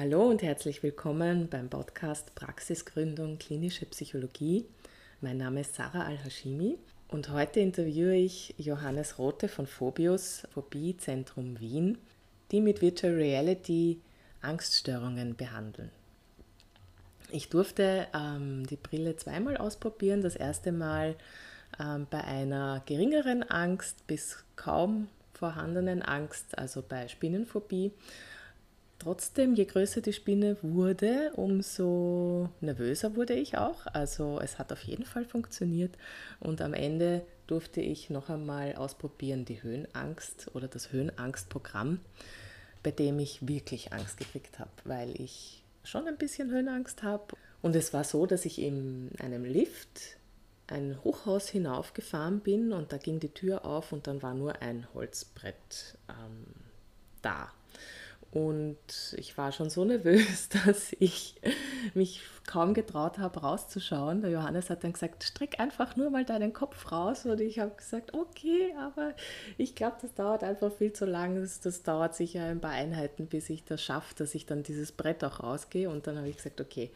Hallo und herzlich willkommen beim Podcast Praxisgründung Klinische Psychologie. Mein Name ist Sarah Al-Hashimi und heute interviewe ich Johannes Rote von Phobius, Phobie-Zentrum Wien, die mit Virtual Reality Angststörungen behandeln. Ich durfte ähm, die Brille zweimal ausprobieren. Das erste Mal ähm, bei einer geringeren Angst bis kaum vorhandenen Angst, also bei Spinnenphobie. Trotzdem, je größer die Spinne wurde, umso nervöser wurde ich auch. Also es hat auf jeden Fall funktioniert. Und am Ende durfte ich noch einmal ausprobieren die Höhenangst oder das Höhenangstprogramm, bei dem ich wirklich Angst gekriegt habe, weil ich schon ein bisschen Höhenangst habe. Und es war so, dass ich in einem Lift ein Hochhaus hinaufgefahren bin und da ging die Tür auf und dann war nur ein Holzbrett ähm, da. Und ich war schon so nervös, dass ich mich kaum getraut habe, rauszuschauen. Der Johannes hat dann gesagt, streck einfach nur mal deinen Kopf raus. Und ich habe gesagt, okay, aber ich glaube, das dauert einfach viel zu lang. Das, das, dauert sicher ein paar Einheiten, bis ich das schaffe, dass ich dann dieses Brett auch rausgehe. Und dann habe ich gesagt, okay,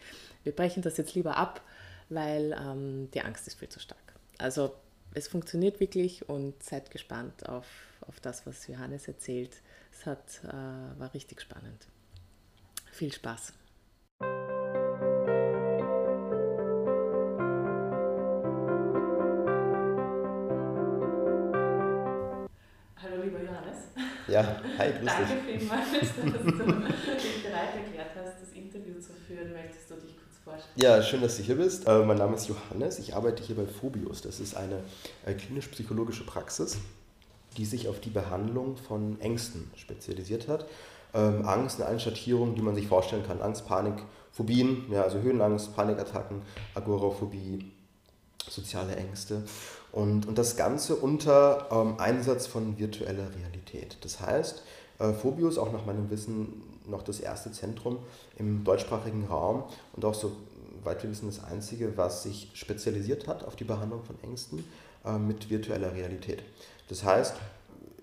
wir brechen das jetzt lieber ab, weil ähm, die Angst ist viel zu stark. Also es funktioniert wirklich und seid gespannt auf, auf das, was Johannes erzählt. Es hat, äh, war richtig spannend. Viel Spaß. Hallo lieber Johannes. Ja, hi, grüß Danke dich. Danke vielmals, dass du dich bereit erklärt hast, das Interview zu führen. Möchtest du dich? Ja, schön, dass du hier bist. Äh, mein Name ist Johannes. Ich arbeite hier bei Phobius. Das ist eine äh, klinisch-psychologische Praxis die sich auf die Behandlung von Ängsten spezialisiert hat. Ähm, Angst in allen Schattierungen, die man sich vorstellen kann. Angst, Panik, Phobien, ja, also Höhenangst, Panikattacken, Agoraphobie, soziale Ängste. Und, und das Ganze unter ähm, Einsatz von virtueller Realität. Das heißt, äh, Phobius, auch nach meinem Wissen, noch das erste Zentrum im deutschsprachigen Raum und auch so weit wir wissen das einzige, was sich spezialisiert hat auf die Behandlung von Ängsten äh, mit virtueller Realität. Das heißt,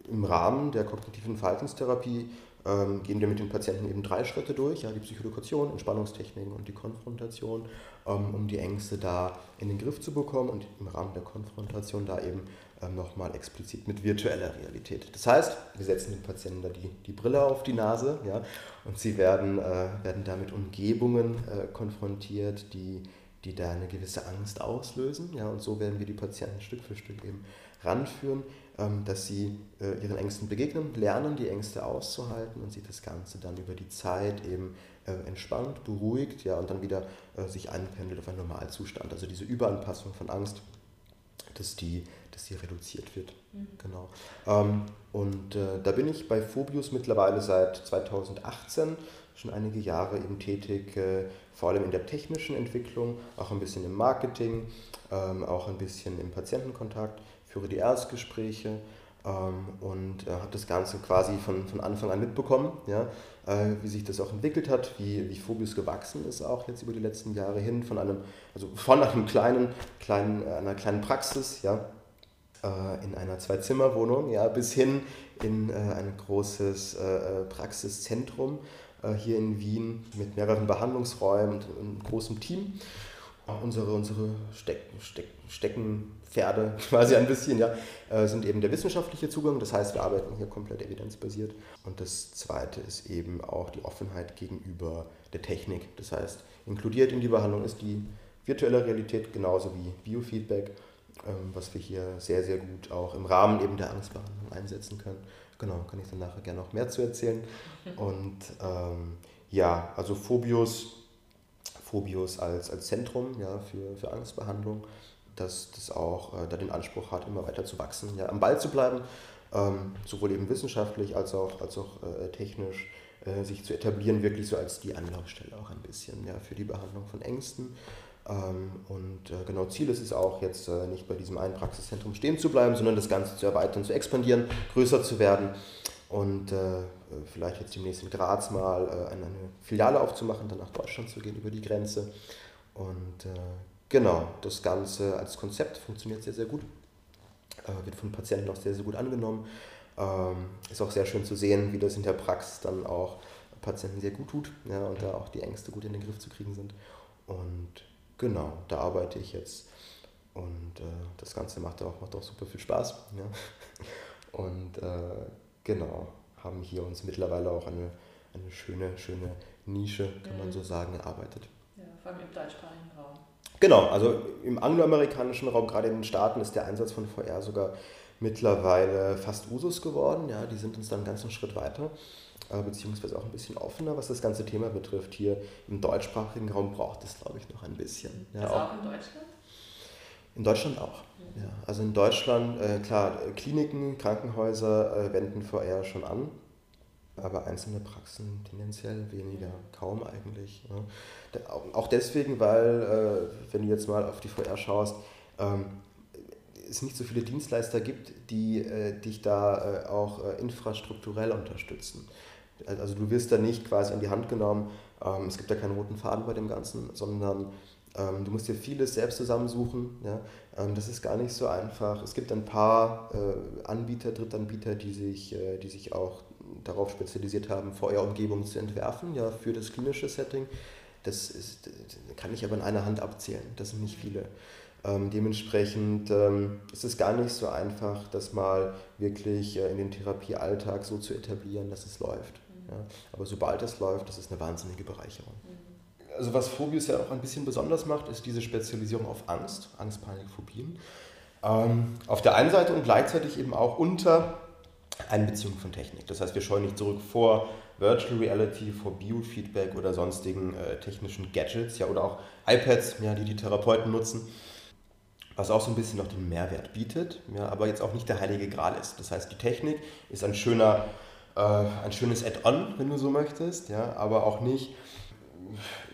im Rahmen der kognitiven Verhaltenstherapie ähm, gehen wir mit den Patienten eben drei Schritte durch, ja, die Psychodukation, Entspannungstechniken und die Konfrontation, ähm, um die Ängste da in den Griff zu bekommen und im Rahmen der Konfrontation da eben nochmal explizit mit virtueller Realität. Das heißt, wir setzen den Patienten da die, die Brille auf die Nase ja, und sie werden, äh, werden da mit Umgebungen äh, konfrontiert, die, die da eine gewisse Angst auslösen. Ja, und so werden wir die Patienten Stück für Stück eben ranführen ähm, dass sie äh, ihren Ängsten begegnen, lernen, die Ängste auszuhalten und sich das Ganze dann über die Zeit eben äh, entspannt, beruhigt ja, und dann wieder äh, sich einpendelt auf einen Normalzustand. Also diese Überanpassung von Angst, dass die, dass die reduziert wird. Mhm. Genau. Ähm, und da bin ich bei Phobius mittlerweile seit 2018 schon einige Jahre eben tätig, vor allem in der technischen Entwicklung, auch ein bisschen im Marketing, ähm, auch ein bisschen im Patientenkontakt führe die Erstgespräche und äh, habe das Ganze quasi von, von Anfang an mitbekommen, ja, äh, wie sich das auch entwickelt hat, wie, wie Phobius gewachsen ist auch jetzt über die letzten Jahre hin, von einem, also von einem kleinen, kleinen, äh, einer kleinen Praxis, ja, äh, in einer Zwei-Zimmer-Wohnung, ja, bis hin in äh, ein großes äh, Praxiszentrum hier in Wien mit mehreren Behandlungsräumen und einem großen Team. Unsere, unsere Steck, Steck, Steckenpferde quasi ein bisschen, ja, äh, sind eben der wissenschaftliche Zugang. Das heißt, wir arbeiten hier komplett evidenzbasiert. Und das zweite ist eben auch die Offenheit gegenüber der Technik. Das heißt, inkludiert in die Behandlung ist die virtuelle Realität genauso wie Biofeedback, ähm, was wir hier sehr, sehr gut auch im Rahmen eben der Angstbehandlung einsetzen können. Genau, kann ich dann nachher gerne noch mehr zu erzählen. Und ähm, ja, also Phobius Phobius als, als Zentrum ja, für, für Angstbehandlung, dass das auch äh, da den Anspruch hat, immer weiter zu wachsen, ja, am Ball zu bleiben, ähm, sowohl eben wissenschaftlich als auch, als auch äh, technisch äh, sich zu etablieren, wirklich so als die Anlaufstelle auch ein bisschen ja, für die Behandlung von Ängsten. Ähm, und äh, genau Ziel ist es auch, jetzt äh, nicht bei diesem einen Praxiszentrum stehen zu bleiben, sondern das Ganze zu erweitern, zu expandieren, größer zu werden und äh, vielleicht jetzt demnächst in Graz mal äh, eine, Filiale aufzumachen, dann nach Deutschland zu gehen über die Grenze. Und äh, genau, das Ganze als Konzept funktioniert sehr, sehr gut. Äh, wird von Patienten auch sehr, sehr gut angenommen. Ähm, ist auch sehr schön zu sehen, wie das in der Praxis dann auch Patienten sehr gut tut ja, und da auch die Ängste gut in den Griff zu kriegen sind. Und genau, da arbeite ich jetzt und äh, das Ganze macht auch, macht auch super viel Spaß. Ja. Und äh, genau, haben hier uns mittlerweile auch eine, eine schöne, schöne Nische, kann man mhm. so sagen, erarbeitet. Ja, vor allem im deutschsprachigen Raum. Genau, also im angloamerikanischen Raum, gerade in den Staaten, ist der Einsatz von VR sogar mittlerweile fast Usus geworden. Ja, die sind uns dann einen ganzen Schritt weiter, äh, beziehungsweise auch ein bisschen offener, was das ganze Thema betrifft. Hier im deutschsprachigen Raum braucht es, glaube ich, noch ein bisschen. Ja, also auch in Deutschland? In Deutschland auch. Ja. Also in Deutschland, äh, klar, Kliniken, Krankenhäuser äh, wenden VR schon an, aber einzelne Praxen tendenziell weniger, kaum eigentlich. Ja. Auch deswegen, weil, äh, wenn du jetzt mal auf die VR schaust, ähm, es nicht so viele Dienstleister gibt, die äh, dich da äh, auch äh, infrastrukturell unterstützen. Also du wirst da nicht quasi an die Hand genommen, ähm, es gibt da keinen roten Faden bei dem Ganzen, sondern ähm, du musst dir vieles selbst zusammensuchen. Ja? Ähm, das ist gar nicht so einfach. Es gibt ein paar äh, Anbieter, Drittanbieter, die sich, äh, die sich auch darauf spezialisiert haben, VR-Umgebungen zu entwerfen ja, für das klinische Setting. Das, ist, das kann ich aber in einer Hand abzählen. Das sind nicht viele. Ähm, dementsprechend ähm, ist es gar nicht so einfach, das mal wirklich äh, in den Therapiealltag so zu etablieren, dass es läuft. Mhm. Ja? Aber sobald es läuft, das ist eine wahnsinnige Bereicherung. Mhm also was Phobius ja auch ein bisschen besonders macht, ist diese Spezialisierung auf Angst, Angst, Panik, Phobien. Ähm, auf der einen Seite und gleichzeitig eben auch unter Einbeziehung von Technik. Das heißt, wir scheuen nicht zurück vor Virtual Reality, vor Biofeedback oder sonstigen äh, technischen Gadgets, ja, oder auch iPads, ja, die die Therapeuten nutzen, was auch so ein bisschen noch den Mehrwert bietet, ja, aber jetzt auch nicht der heilige Gral ist. Das heißt, die Technik ist ein schöner, äh, ein schönes Add-on, wenn du so möchtest, ja, aber auch nicht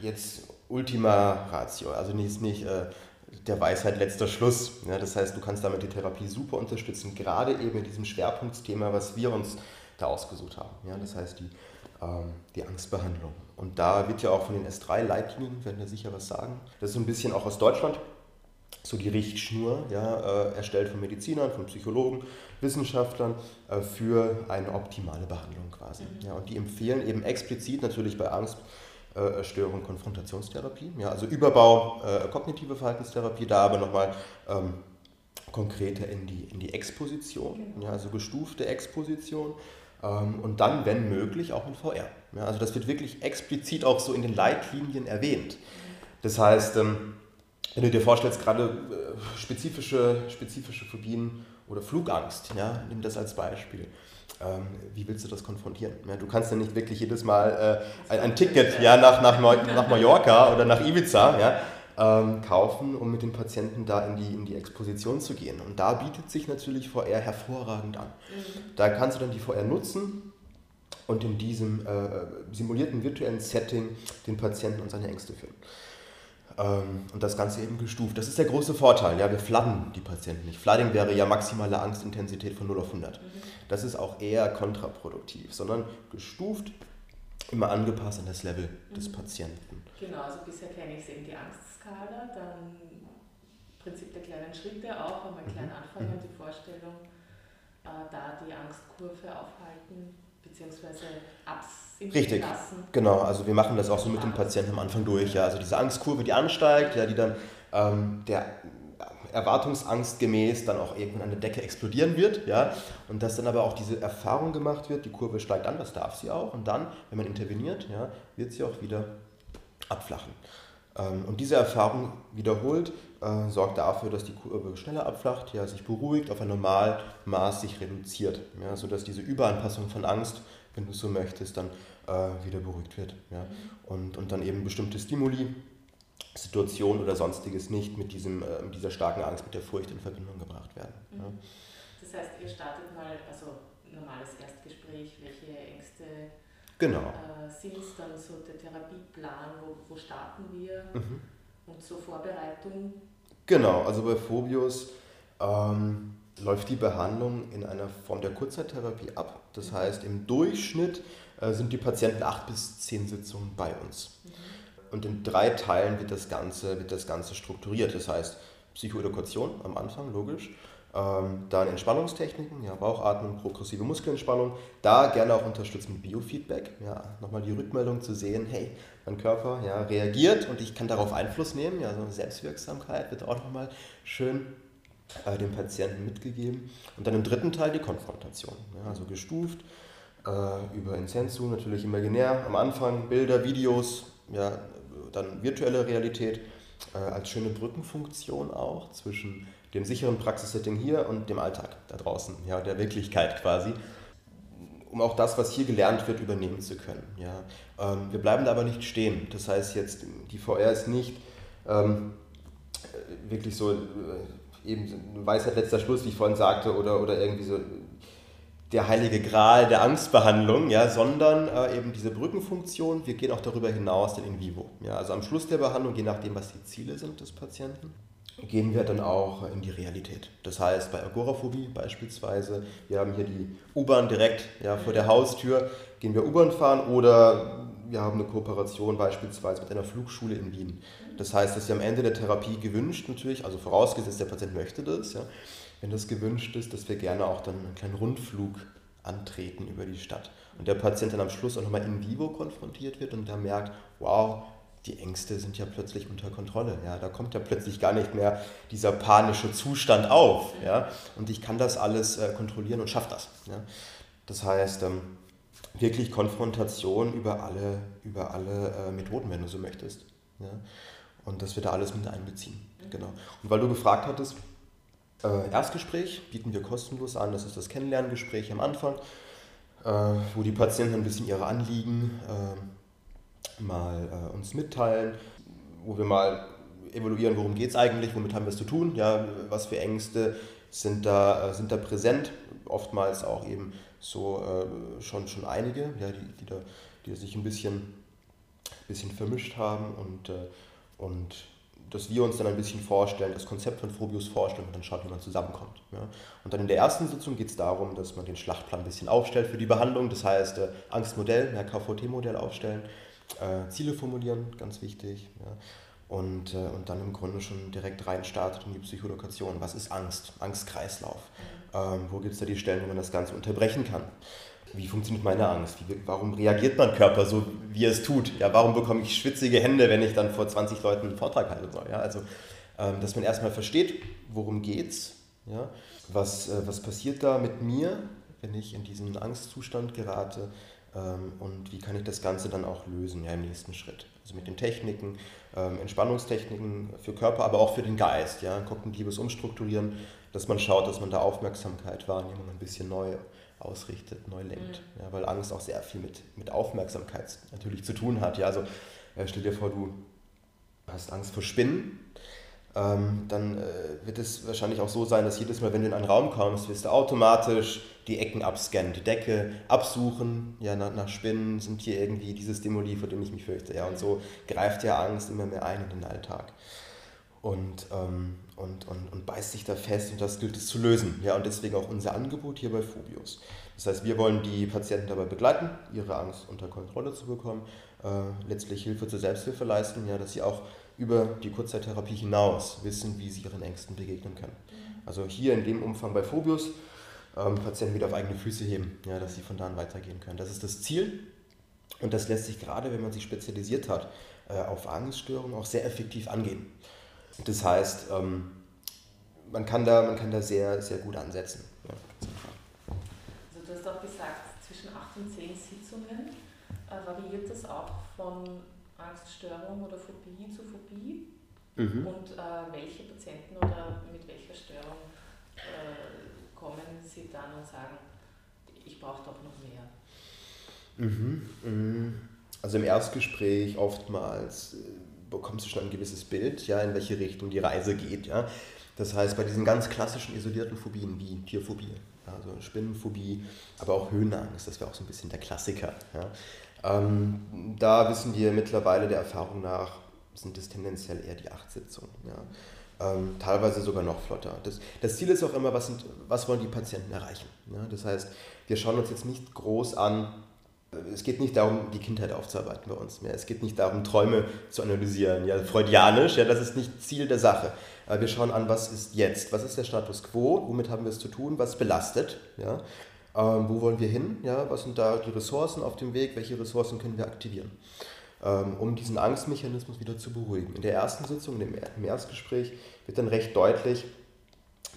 jetzt Ultima Ratio, also nicht, nicht äh, der Weisheit letzter Schluss. Ja, das heißt, du kannst damit die Therapie super unterstützen, gerade eben in diesem Schwerpunktsthema, was wir uns da ausgesucht haben. Ja, das heißt, die, ähm, die Angstbehandlung. Und da wird ja auch von den S3-Leitlinien, werden da sicher was sagen. Das ist so ein bisschen auch aus Deutschland so die Richtschnur, ja, äh, erstellt von Medizinern, von Psychologen, Wissenschaftlern äh, für eine optimale Behandlung quasi. Mhm. Ja, und die empfehlen eben explizit natürlich bei Angst äh, Störung, Konfrontationstherapie, ja, also Überbau, äh, kognitive Verhaltenstherapie, da aber nochmal ähm, konkreter in die, in die Exposition, genau. ja, also gestufte Exposition ähm, und dann, wenn möglich, auch mit VR. Ja, also das wird wirklich explizit auch so in den Leitlinien erwähnt. Das heißt, ähm, wenn du dir vorstellst, gerade äh, spezifische, spezifische Phobien oder Flugangst, ja, nimm das als Beispiel ähm, wie willst du das konfrontieren? Ja, du kannst ja nicht wirklich jedes Mal äh, ein, ein, Ticket ja, nach, nach, nach Mallorca oder nach Ibiza ja, ähm, kaufen, um mit den Patienten da in die, in die Exposition zu gehen. Und da bietet sich natürlich VR hervorragend an. Mhm. Da kannst du dann die VR nutzen und in diesem äh, simulierten virtuellen Setting den Patienten und seine Ängste führen. Ähm, und das Ganze eben gestuft. Das ist der große Vorteil. Ja, wir fladden die Patienten nicht. Flooding wäre ja maximale Angstintensität von 0 auf 100. Mhm. Das ist auch eher kontraproduktiv, sondern gestuft, immer angepasst an das Level mhm. des Patienten. Genau, also bisher kenne ich eben die Angstskala, dann Prinzip der kleinen Schritte auch, einmal klein mhm. anfangen, mhm. die Vorstellung, äh, da die Angstkurve aufhalten, beziehungsweise absinken Richtig, lassen. genau. Also wir machen das auch so mit dem Patienten am Anfang durch. Ja. Also diese Angstkurve, die ansteigt, ja, die dann ähm, der Erwartungsangst gemäß dann auch irgendwann an der Decke explodieren wird. Ja. Und dass dann aber auch diese Erfahrung gemacht wird, die Kurve steigt an, das darf sie auch. Und dann, wenn man interveniert, ja, wird sie auch wieder abflachen. Ähm, und diese Erfahrung wiederholt äh, sorgt dafür, dass die Kurve schneller abflacht, ja, sich beruhigt, auf ein Normalmaß sich reduziert, ja, sodass diese Überanpassung von Angst, wenn du so möchtest, dann äh, wieder beruhigt wird. Ja. Und, und dann eben bestimmte Stimuli, Situationen oder sonstiges nicht mit, diesem, äh, mit dieser starken Angst, mit der Furcht in Verbindung gebracht werden. Mhm. Ja. Das heißt, ihr startet mal, also normales Erstgespräch, welche Ängste genau. äh, sind dann so der Therapieplan, wo, wo starten wir? Mhm und zur Vorbereitung? Genau, also bei Phobius ähm, läuft die Behandlung in einer Form der Kurzzeittherapie ab. Das mhm. heißt, im Durchschnitt äh, sind die Patienten acht bis zehn Sitzungen bei uns. Mhm. Und in drei Teilen wird das, Ganze, wird das Ganze strukturiert. Das heißt, Psychoedukation am Anfang, logisch. Ähm, dann Entspannungstechniken, ja, Bauchatmung, progressive Muskelentspannung. Da gerne auch unterstützt mit Biofeedback. Ja, nochmal die Rückmeldung zu sehen, hey, mein Körper ja, reagiert und ich kann darauf Einfluss nehmen. Ja, so eine Selbstwirksamkeit wird auch nochmal schön äh, dem Patienten mitgegeben. Und dann im dritten Teil die Konfrontation. Ja, also gestuft äh, über Insensu, natürlich imaginär. Am Anfang Bilder, Videos, ja, dann virtuelle Realität äh, als schöne Brückenfunktion auch zwischen dem sicheren Praxissetting hier und dem Alltag da draußen, ja, der Wirklichkeit quasi, um auch das, was hier gelernt wird, übernehmen zu können. Ja. Ähm, wir bleiben da aber nicht stehen. Das heißt jetzt, die VR ist nicht ähm, wirklich so äh, eben Weisheit letzter Schluss, wie ich vorhin sagte, oder, oder irgendwie so der heilige Gral der Angstbehandlung, ja, sondern äh, eben diese Brückenfunktion. Wir gehen auch darüber hinaus dann in vivo. Ja, also am Schluss der Behandlung, je nachdem, was die Ziele sind des Patienten, gehen wir dann auch in die Realität. Das heißt, bei Agoraphobie beispielsweise, wir haben hier die U-Bahn direkt ja, vor der Haustür, gehen wir U-Bahn fahren oder wir haben eine Kooperation beispielsweise mit einer Flugschule in Wien. Das heißt, dass wir am Ende der Therapie gewünscht natürlich, also vorausgesetzt der Patient möchte das, ja, wenn das gewünscht ist, dass wir gerne auch dann einen kleinen Rundflug antreten über die Stadt. Und der Patient dann am Schluss auch nochmal in vivo konfrontiert wird und da merkt, wow, die Ängste sind ja plötzlich unter Kontrolle. Ja? Da kommt ja plötzlich gar nicht mehr dieser panische Zustand auf. Ja? Und ich kann das alles äh, kontrollieren und schaffe das. Ja? Das heißt, ähm, wirklich Konfrontation über alle, über alle äh, Methoden, wenn du so möchtest. Ja? Und dass wir da alles mit einbeziehen. Genau. Und weil du gefragt hattest, äh, Erstgespräch bieten wir kostenlos an. Das ist das Kennenlerngespräch am Anfang, äh, wo die Patienten ein bisschen ihre Anliegen äh, mal äh, uns mitteilen, wo wir mal evaluieren, worum geht es eigentlich, womit haben wir es zu tun, ja, was für Ängste sind da, äh, sind da präsent, oftmals auch eben so äh, schon, schon einige, ja, die, die, da, die sich ein bisschen, bisschen vermischt haben und, und dass wir uns dann ein bisschen vorstellen, das Konzept von Phobius vorstellen und dann schaut, wie man zusammenkommt. Ja. Und dann in der ersten Sitzung geht es darum, dass man den Schlachtplan ein bisschen aufstellt für die Behandlung, das heißt äh, Angstmodell, ja, KVT-Modell aufstellen, äh, Ziele formulieren, ganz wichtig. Ja. Und, äh, und dann im Grunde schon direkt rein startet in die Psycholokation. Was ist Angst? Angstkreislauf. Ähm, wo gibt es da die Stellen, wo man das Ganze unterbrechen kann? Wie funktioniert meine Angst? Wie, warum reagiert mein Körper so, wie er es tut? Ja, warum bekomme ich schwitzige Hände, wenn ich dann vor 20 Leuten einen Vortrag halten soll? Ja, also, ähm, dass man erstmal versteht, worum geht's, ja, was, äh, was passiert da mit mir, wenn ich in diesen Angstzustand gerate, ähm, und wie kann ich das Ganze dann auch lösen ja, im nächsten Schritt. Also mit den Techniken, ähm, Entspannungstechniken für Körper, aber auch für den Geist, ja, kognitives Umstrukturieren, dass man schaut, dass man da Aufmerksamkeit, Wahrnehmung ein bisschen neu ausrichtet, neu lenkt. Mhm. Ja, weil Angst auch sehr viel mit, mit Aufmerksamkeit natürlich zu tun hat. Ja, also äh, stell dir vor, du hast Angst vor Spinnen ähm, dann äh, wird es wahrscheinlich auch so sein, dass jedes Mal, wenn du in einen Raum kommst, wirst du automatisch die Ecken abscannen, die Decke absuchen, ja, nach, nach Spinnen sind hier irgendwie dieses Stimuli, vor dem ich mich fürchte. Ja, und so greift ja Angst immer mehr ein in den Alltag. Und, ähm, und, und, und beißt sich da fest und das gilt es zu lösen. Ja, und deswegen auch unser Angebot hier bei Phobios. Das heißt, wir wollen die Patienten dabei begleiten, ihre Angst unter Kontrolle zu bekommen, äh, letztlich Hilfe zur Selbsthilfe leisten, ja, dass sie auch über die Kurzzeittherapie hinaus wissen, wie sie ihren Ängsten begegnen können. Also hier in dem Umfang bei Phobius ähm, Patienten wieder auf eigene Füße heben, ja, dass sie von da an weitergehen können. Das ist das Ziel und das lässt sich gerade, wenn man sich spezialisiert hat, äh, auf Angststörungen auch sehr effektiv angehen. Das heißt, ähm, man, kann da, man kann da sehr, sehr gut ansetzen. Ja. Also du hast auch gesagt, zwischen 8 und 10 Sitzungen äh, variiert das auch von Angststörung oder Phobie zu Phobie? Mhm. Und äh, welche Patienten oder mit welcher Störung äh, kommen Sie dann und sagen, ich brauche doch noch mehr? Mhm. mhm. Also im Erstgespräch oftmals äh, bekommst du schon ein gewisses Bild, ja, in welche Richtung die Reise geht. Ja. Das heißt, bei diesen ganz klassischen isolierten Phobien wie Tierphobie, also Spinnenphobie, aber auch Höhenangst, das wäre auch so ein bisschen der Klassiker. Ja. Ähm, da wissen wir mittlerweile der Erfahrung nach, sind es tendenziell eher die acht Sitzungen. Ja. Ähm, teilweise sogar noch flotter. Das, das Ziel ist auch immer, was, sind, was wollen die Patienten erreichen. Ja. Das heißt, wir schauen uns jetzt nicht groß an, es geht nicht darum, die Kindheit aufzuarbeiten bei uns mehr. Es geht nicht darum, Träume zu analysieren, ja, freudianisch, ja, das ist nicht Ziel der Sache. Aber wir schauen an, was ist jetzt, was ist der Status quo, womit haben wir es zu tun, was belastet, ja, ähm, wo wollen wir hin, ja, was sind da die Ressourcen auf dem Weg, welche Ressourcen können wir aktivieren, ähm, um diesen Angstmechanismus wieder zu beruhigen. In der ersten Sitzung, im Erstgespräch, wird dann recht deutlich,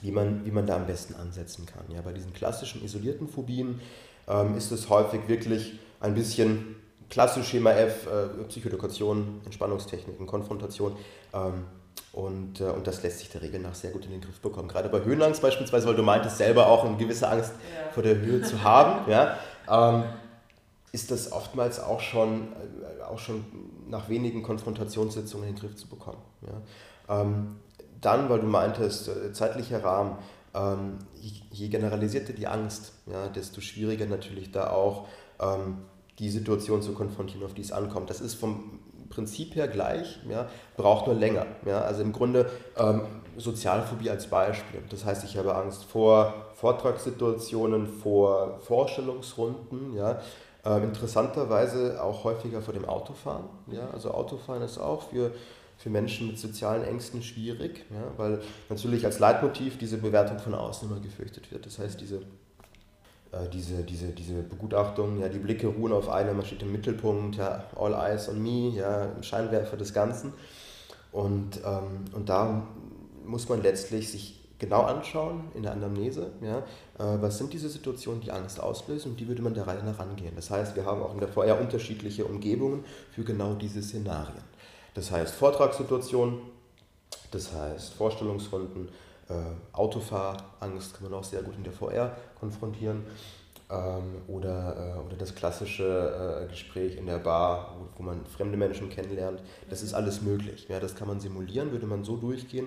wie man, wie man da am besten ansetzen kann. Ja, bei diesen klassischen isolierten Phobien ähm, ist es häufig wirklich ein bisschen klassisch Schema F, äh, Psychoedukation, Entspannungstechniken, Konfrontation. Ähm, und, äh, und das lässt sich der Regel nach sehr gut in den Griff bekommen. Gerade bei Höhenangst beispielsweise, weil du meintest, selber auch eine gewisse Angst ja. vor der Höhe zu haben, ja, ähm, ist das oftmals auch schon, äh, auch schon nach wenigen Konfrontationssitzungen in den Griff zu bekommen. Ja. Ähm, dann, weil du meintest, äh, zeitlicher Rahmen, ähm, je generalisierter die Angst, ja, desto schwieriger natürlich da auch ähm, die Situation zu konfrontieren, auf die es ankommt. Das ist vom Prinzip her gleich, ja, braucht nur länger. Ja. Also im Grunde ähm, Sozialphobie als Beispiel. Das heißt, ich habe Angst vor Vortragssituationen, vor Vorstellungsrunden, ja. Ähm, interessanterweise auch häufiger vor dem Autofahren. Ja. Also Autofahren ist auch für für Menschen mit sozialen Ängsten schwierig, ja, weil natürlich als Leitmotiv diese Bewertung von außen immer gefürchtet wird. Das heißt, diese, äh, diese, diese, diese Begutachtung, ja, die Blicke ruhen auf einem, man steht im Mittelpunkt, ja, all eyes on me, ja, im Scheinwerfer des Ganzen. Und, ähm, und da muss man letztlich sich genau anschauen in der Anamnese, ja, äh, was sind diese Situationen, die Angst auslösen und die würde man der Reihe nach angehen. Das heißt, wir haben auch in der VR unterschiedliche Umgebungen für genau diese Szenarien. Das heißt Vortragssituationen, das heißt Vorstellungsrunden, äh, Autofahrangst kann man auch sehr gut in der VR konfrontieren. Ähm, oder, äh, oder das klassische äh, Gespräch in der Bar, wo, man fremde Menschen kennenlernt. Das ist alles möglich. Ja, das kann man simulieren, würde man so durchgehen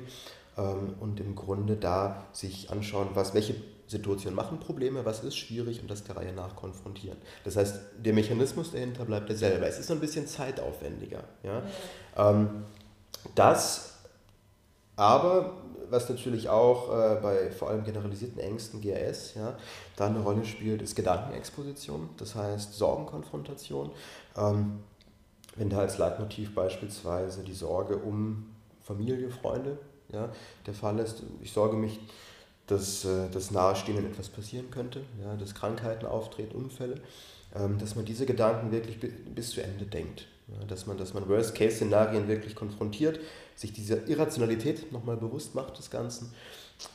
ähm, und im Grunde da sich anschauen, was, welche Situationen machen Probleme, was ist schwierig und das der Reihe nach konfrontieren. Das heißt, der Mechanismus dahinter bleibt derselbe. Es ist so ein bisschen zeitaufwendiger. Ja? Ähm, das aber, was natürlich auch äh, bei vor allem generalisierten Ängsten, GRS, ja, da eine Rolle spielt, ist Gedankenexposition, das heißt Sorgenkonfrontation. Ähm, wenn da als Leitmotiv beispielsweise die Sorge um Familie, Freunde ja, der Fall ist, ich sorge mich dass, äh, dass Nahestehenden etwas passieren könnte, ja, dass Krankheiten auftreten, Unfälle, ähm, dass man diese Gedanken wirklich bis zu Ende denkt. Ja, dass man, dass man Worst-Case-Szenarien wirklich konfrontiert, sich dieser Irrationalität nochmal bewusst macht des Ganzen.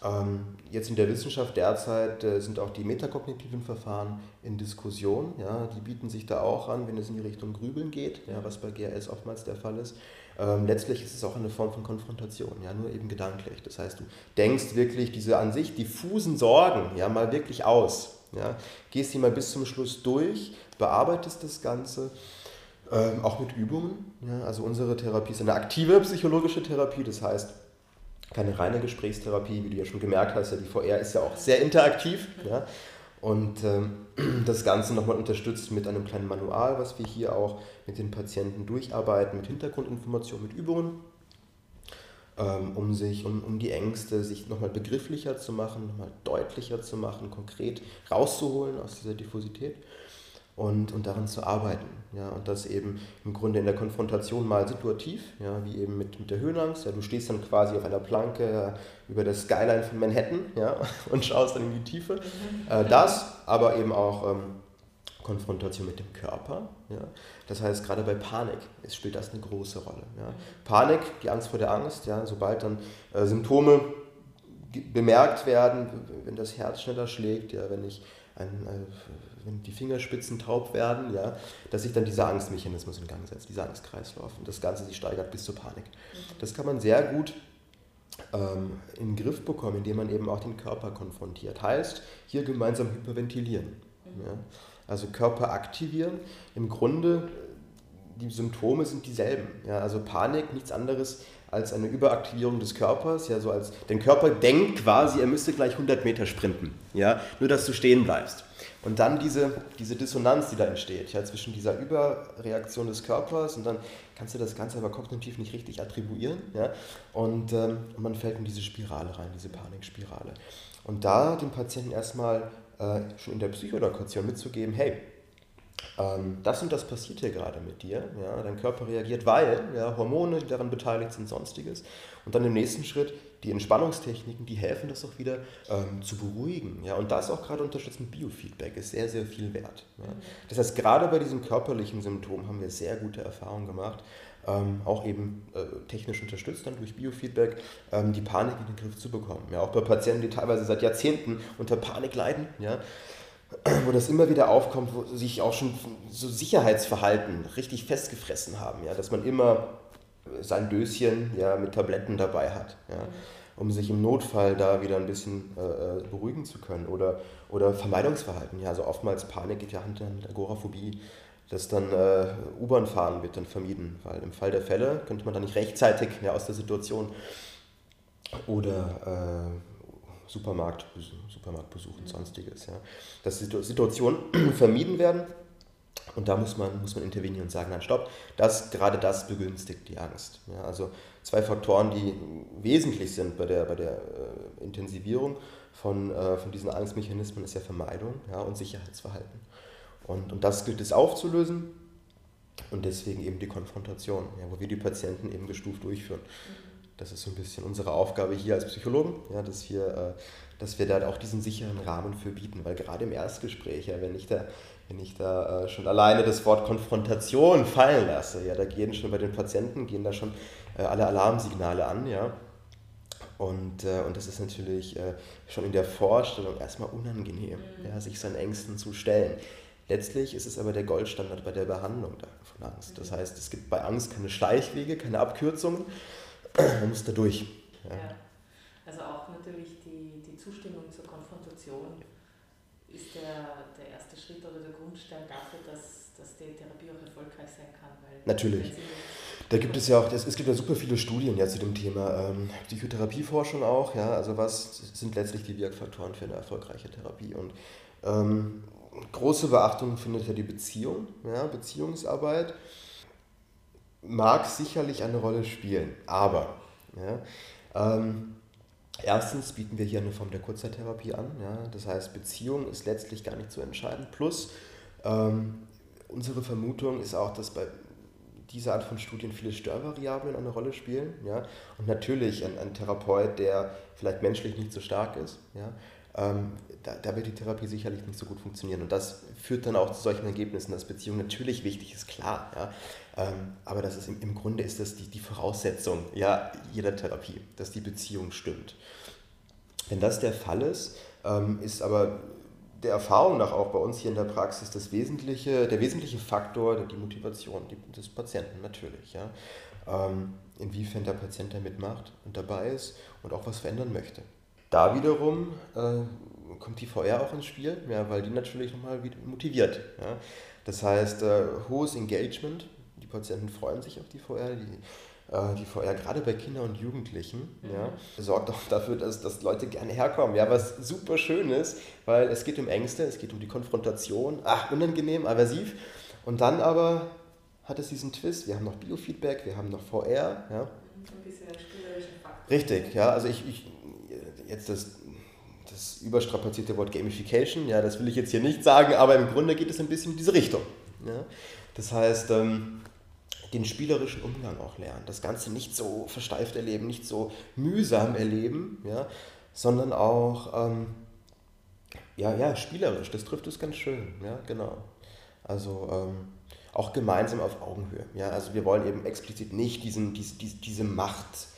Ähm, jetzt in der Wissenschaft derzeit äh, sind auch die metakognitiven Verfahren in Diskussion. Ja, die bieten sich da auch an, wenn es in die Richtung Grübeln geht, ja, was bei GRS oftmals der Fall ist. Ähm, letztlich ist es auch eine Form von Konfrontation, ja, nur eben gedanklich. Das heißt, du denkst wirklich diese an sich diffusen Sorgen ja, mal wirklich aus. Ja, gehst die mal bis zum Schluss durch, bearbeitest das Ganze, ähm, auch mit Übungen. Ja, also unsere Therapie ist eine aktive psychologische Therapie, das heißt keine reine Gesprächstherapie, wie du ja schon gemerkt hast, ja, die VR ist ja auch sehr interaktiv. Ja, und ähm, das Ganze nochmal unterstützt mit einem kleinen Manual, was wir hier auch mit den Patienten durcharbeiten, mit Hintergrundinformationen, mit Übungen, ähm, um sich, um, um die Ängste sich nochmal begrifflicher zu machen, nochmal deutlicher zu machen, konkret rauszuholen aus dieser Diffusität und, und daran zu arbeiten. Ja, und das eben im Grunde in der Konfrontation mal situativ, ja, wie eben mit, mit der Höhenangst. Ja, du stehst dann quasi auf einer Planke ja, über der Skyline von Manhattan ja, und schaust dann in die Tiefe. Mhm. Äh, das, aber eben auch ähm, Konfrontation mit dem Körper. Ja. Das heißt, gerade bei Panik ist, spielt das eine große Rolle. Ja. Panik, die Angst vor der Angst, ja, sobald dann äh, Symptome bemerkt werden, wenn das Herz schneller schlägt, ja, wenn ich ein, äh, wenn die Fingerspitzen taub werden, ja, dass sich dann dieser Angstmechanismus in Gang setzt, dieser Angstkreislauf und das Ganze sich steigert bis zur Panik. Mhm. Das kann man sehr gut ähm, in den Griff bekommen, indem man eben auch den Körper konfrontiert. Heißt, hier gemeinsam hyperventilieren. Mhm. Ja. Also Körper aktivieren. Im Grunde, die Symptome sind dieselben. Ja. Also Panik, nichts anderes als eine Überaktivierung des Körpers. Ja, so als, dein Körper denkt quasi, er müsste gleich 100 Meter sprinten. Ja, nur, dass du stehen bleibst. Und dann diese, diese Dissonanz, die da entsteht, ja, zwischen dieser Überreaktion des Körpers und dann kannst du das Ganze aber kognitiv nicht richtig attribuieren. Ja, und ähm, man fällt in diese Spirale rein, diese Panikspirale. Und da dem Patienten erstmal äh, schon in der Psychoedukation mitzugeben, hey, ähm, das und das passiert hier gerade mit dir. Ja? Dein Körper reagiert, weil ja, Hormone, die daran beteiligt sind, sonstiges. Und dann im nächsten Schritt die Entspannungstechniken, die helfen das auch wieder ähm, zu beruhigen. Ja? Und das auch gerade unterstützt mit Biofeedback ist sehr, sehr viel wert. Ja? Das heißt, gerade bei diesen körperlichen Symptomen haben wir sehr gute Erfahrungen gemacht. Ähm, auch eben äh, technisch unterstützt dann durch Biofeedback, ähm, die Panik in den Griff zu bekommen. Ja, auch bei Patienten, die teilweise seit Jahrzehnten unter Panik leiden, ja, wo das immer wieder aufkommt, wo sich auch schon so Sicherheitsverhalten richtig festgefressen haben, ja, dass man immer sein Döschen ja, mit Tabletten dabei hat, ja, um sich im Notfall da wieder ein bisschen äh, äh, beruhigen zu können. Oder, oder Vermeidungsverhalten, ja, also oftmals Panik geht ja Hand in Hand mit Agoraphobie, dass dann äh, U-Bahn fahren wird dann vermieden, weil im Fall der Fälle könnte man dann nicht rechtzeitig ja, aus der Situation oder äh, Supermarkt, Supermarktbesuch und sonstiges. Ja. Dass Situationen vermieden werden und da muss man, muss man intervenieren und sagen, nein, stopp, das, gerade das begünstigt die Angst. Ja, also zwei Faktoren, die wesentlich sind bei der, bei der äh, Intensivierung von, äh, von diesen Angstmechanismen, ist ja Vermeidung ja, und Sicherheitsverhalten. Und, und das gilt es aufzulösen und deswegen eben die Konfrontation, ja, wo wir die Patienten eben gestuft durchführen. Das ist so ein bisschen unsere Aufgabe hier als Psychologen, ja, dass, wir, äh, dass wir da auch diesen sicheren Rahmen für bieten, weil gerade im Erstgespräch, ja, wenn ich da wenn ich da äh, schon alleine das Wort Konfrontation fallen lasse, ja, da gehen schon bei den Patienten, gehen da schon äh, alle Alarmsignale an, ja. Und, äh, und das ist natürlich äh, schon in der Vorstellung erstmal unangenehm, mhm. ja, sich seinen Ängsten zu stellen. Letztlich ist es aber der Goldstandard bei der Behandlung von Angst. Das mhm. heißt, es gibt bei Angst keine Schleichwege, keine Abkürzungen, man muss da durch. Ja. ja. Also auch natürlich die, die Zustimmung zur Konfrontation ist der, der Schritt oder der Grundstein dafür, dass, dass die Therapie auch erfolgreich sein kann. Natürlich. Da gibt es ja auch, es gibt ja super viele Studien ja zu dem Thema ähm, Psychotherapieforschung auch, ja, also was sind letztlich die Wirkfaktoren für eine erfolgreiche Therapie und ähm, große Beachtung findet ja die Beziehung, ja, Beziehungsarbeit mag sicherlich eine Rolle spielen, aber ja, ähm, Erstens bieten wir hier eine Form der Kurzzeittherapie an. Ja? Das heißt, Beziehung ist letztlich gar nicht zu entscheiden. Plus, ähm, unsere Vermutung ist auch, dass bei dieser Art von Studien viele Störvariablen eine Rolle spielen. Ja? Und natürlich ein, ein Therapeut, der vielleicht menschlich nicht so stark ist, ja? Ähm, da, da, wird die Therapie sicherlich nicht so gut funktionieren. Und das führt dann auch zu solchen Ergebnissen, dass Beziehung natürlich wichtig ist, klar. Ja? Ähm, aber das ist im, im Grunde ist das die, die Voraussetzung ja, jeder Therapie, dass die Beziehung stimmt. Wenn das der Fall ist, ähm, ist aber der Erfahrung nach auch bei uns hier in der Praxis das wesentliche, der wesentliche Faktor die Motivation des Patienten natürlich. Ja? Ähm, inwiefern der Patient da mitmacht und dabei ist und auch was verändern möchte. Da wiederum äh, kommt die VR auch ins Spiel, ja, weil die natürlich nochmal motiviert. Ja. Das heißt, äh, hohes Engagement, die Patienten freuen sich auf die VR, die, äh, die VR gerade bei Kindern und Jugendlichen mhm. ja, sorgt auch dafür, dass, dass Leute gerne herkommen. Ja, was super schön ist, weil es geht um Ängste, es geht um die Konfrontation, ach, unangenehm, aversiv. Und dann aber hat es diesen Twist, wir haben noch Biofeedback, wir haben noch VR. Ja. Ein bisschen Faktor. Richtig, ja, also ich, ich jetzt das, das überstrapazierte Wort Gamification, ja, das will ich jetzt hier nicht sagen, aber im Grunde geht es ein bisschen in diese Richtung. Ja. Das heißt, ähm, den spielerischen Umgang auch lernen, das Ganze nicht so versteift erleben, nicht so mühsam erleben, ja, sondern auch ähm, ja, ja, spielerisch, das trifft es ganz schön, ja, genau. Also ähm, auch gemeinsam auf Augenhöhe. Ja? Also wir wollen eben explizit nicht diesen, diese, diese Macht, äh,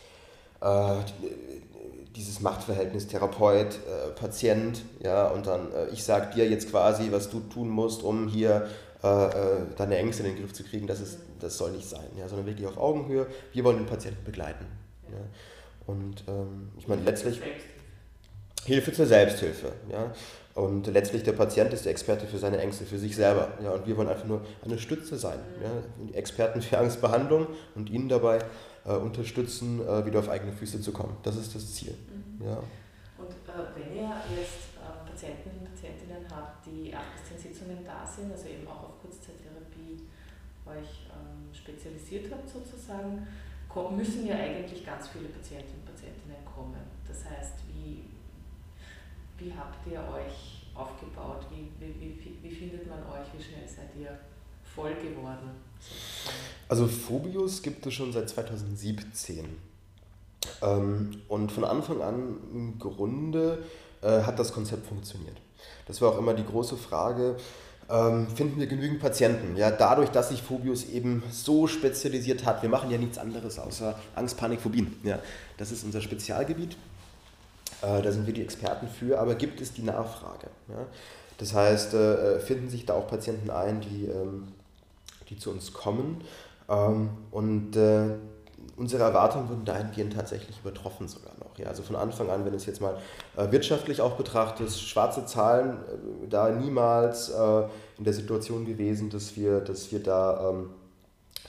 dieses Machtverhältnis Therapeut, äh, Patient, ja, und dann äh, ich sage dir jetzt quasi, was du tun musst, um hier äh, äh, deine Ängste in den Griff zu kriegen, das, ist, das soll nicht sein, ja, sondern wirklich auf Augenhöhe. Wir wollen den Patienten begleiten. Ja. Und ähm, ich meine, letztlich Hilfe zur Selbsthilfe. Ja. Und letztlich der Patient ist der Experte für seine Ängste, für sich selber. Ja, und wir wollen einfach nur eine Stütze sein. Ja. Experten für Angstbehandlung und ihnen dabei äh, unterstützen, äh, wieder auf eigene Füße zu kommen. Das ist das Ziel. Mhm. Ja. Und äh, wenn ihr jetzt äh, Patienten und Patientinnen habt, die acht bis zehn Sitzungen da sind, also eben auch auf Kurzzeittherapie euch ähm, spezialisiert habt sozusagen, müssen ja eigentlich ganz viele Patienten und Patientinnen kommen. Das heißt, wie, wie habt ihr euch aufgebaut? Wie, wie, wie, wie findet man euch? Wie schnell seid ihr voll geworden? Also Phobius gibt es schon seit 2017. Ähm, und von Anfang an im Grunde äh, hat das Konzept funktioniert. Das war auch immer die große Frage, ähm, finden wir genügend Patienten? Ja, dadurch, dass sich Phobius eben so spezialisiert hat, wir machen ja nichts anderes außer Angst, Panik, Phobien. Ja, das ist unser Spezialgebiet. Äh, da sind wir die Experten für, aber gibt es die Nachfrage? Ja? Das heißt, äh, finden sich da auch Patienten ein, die, ähm, die zu uns kommen ähm, und äh, unsere Erwartungen wurden dahingehend tatsächlich übertroffen sogar noch. Ja, also von Anfang an, wenn es jetzt mal äh, wirtschaftlich auch betrachtet, schwarze Zahlen, äh, da niemals äh, in der Situation gewesen, dass wir, dass wir da ähm,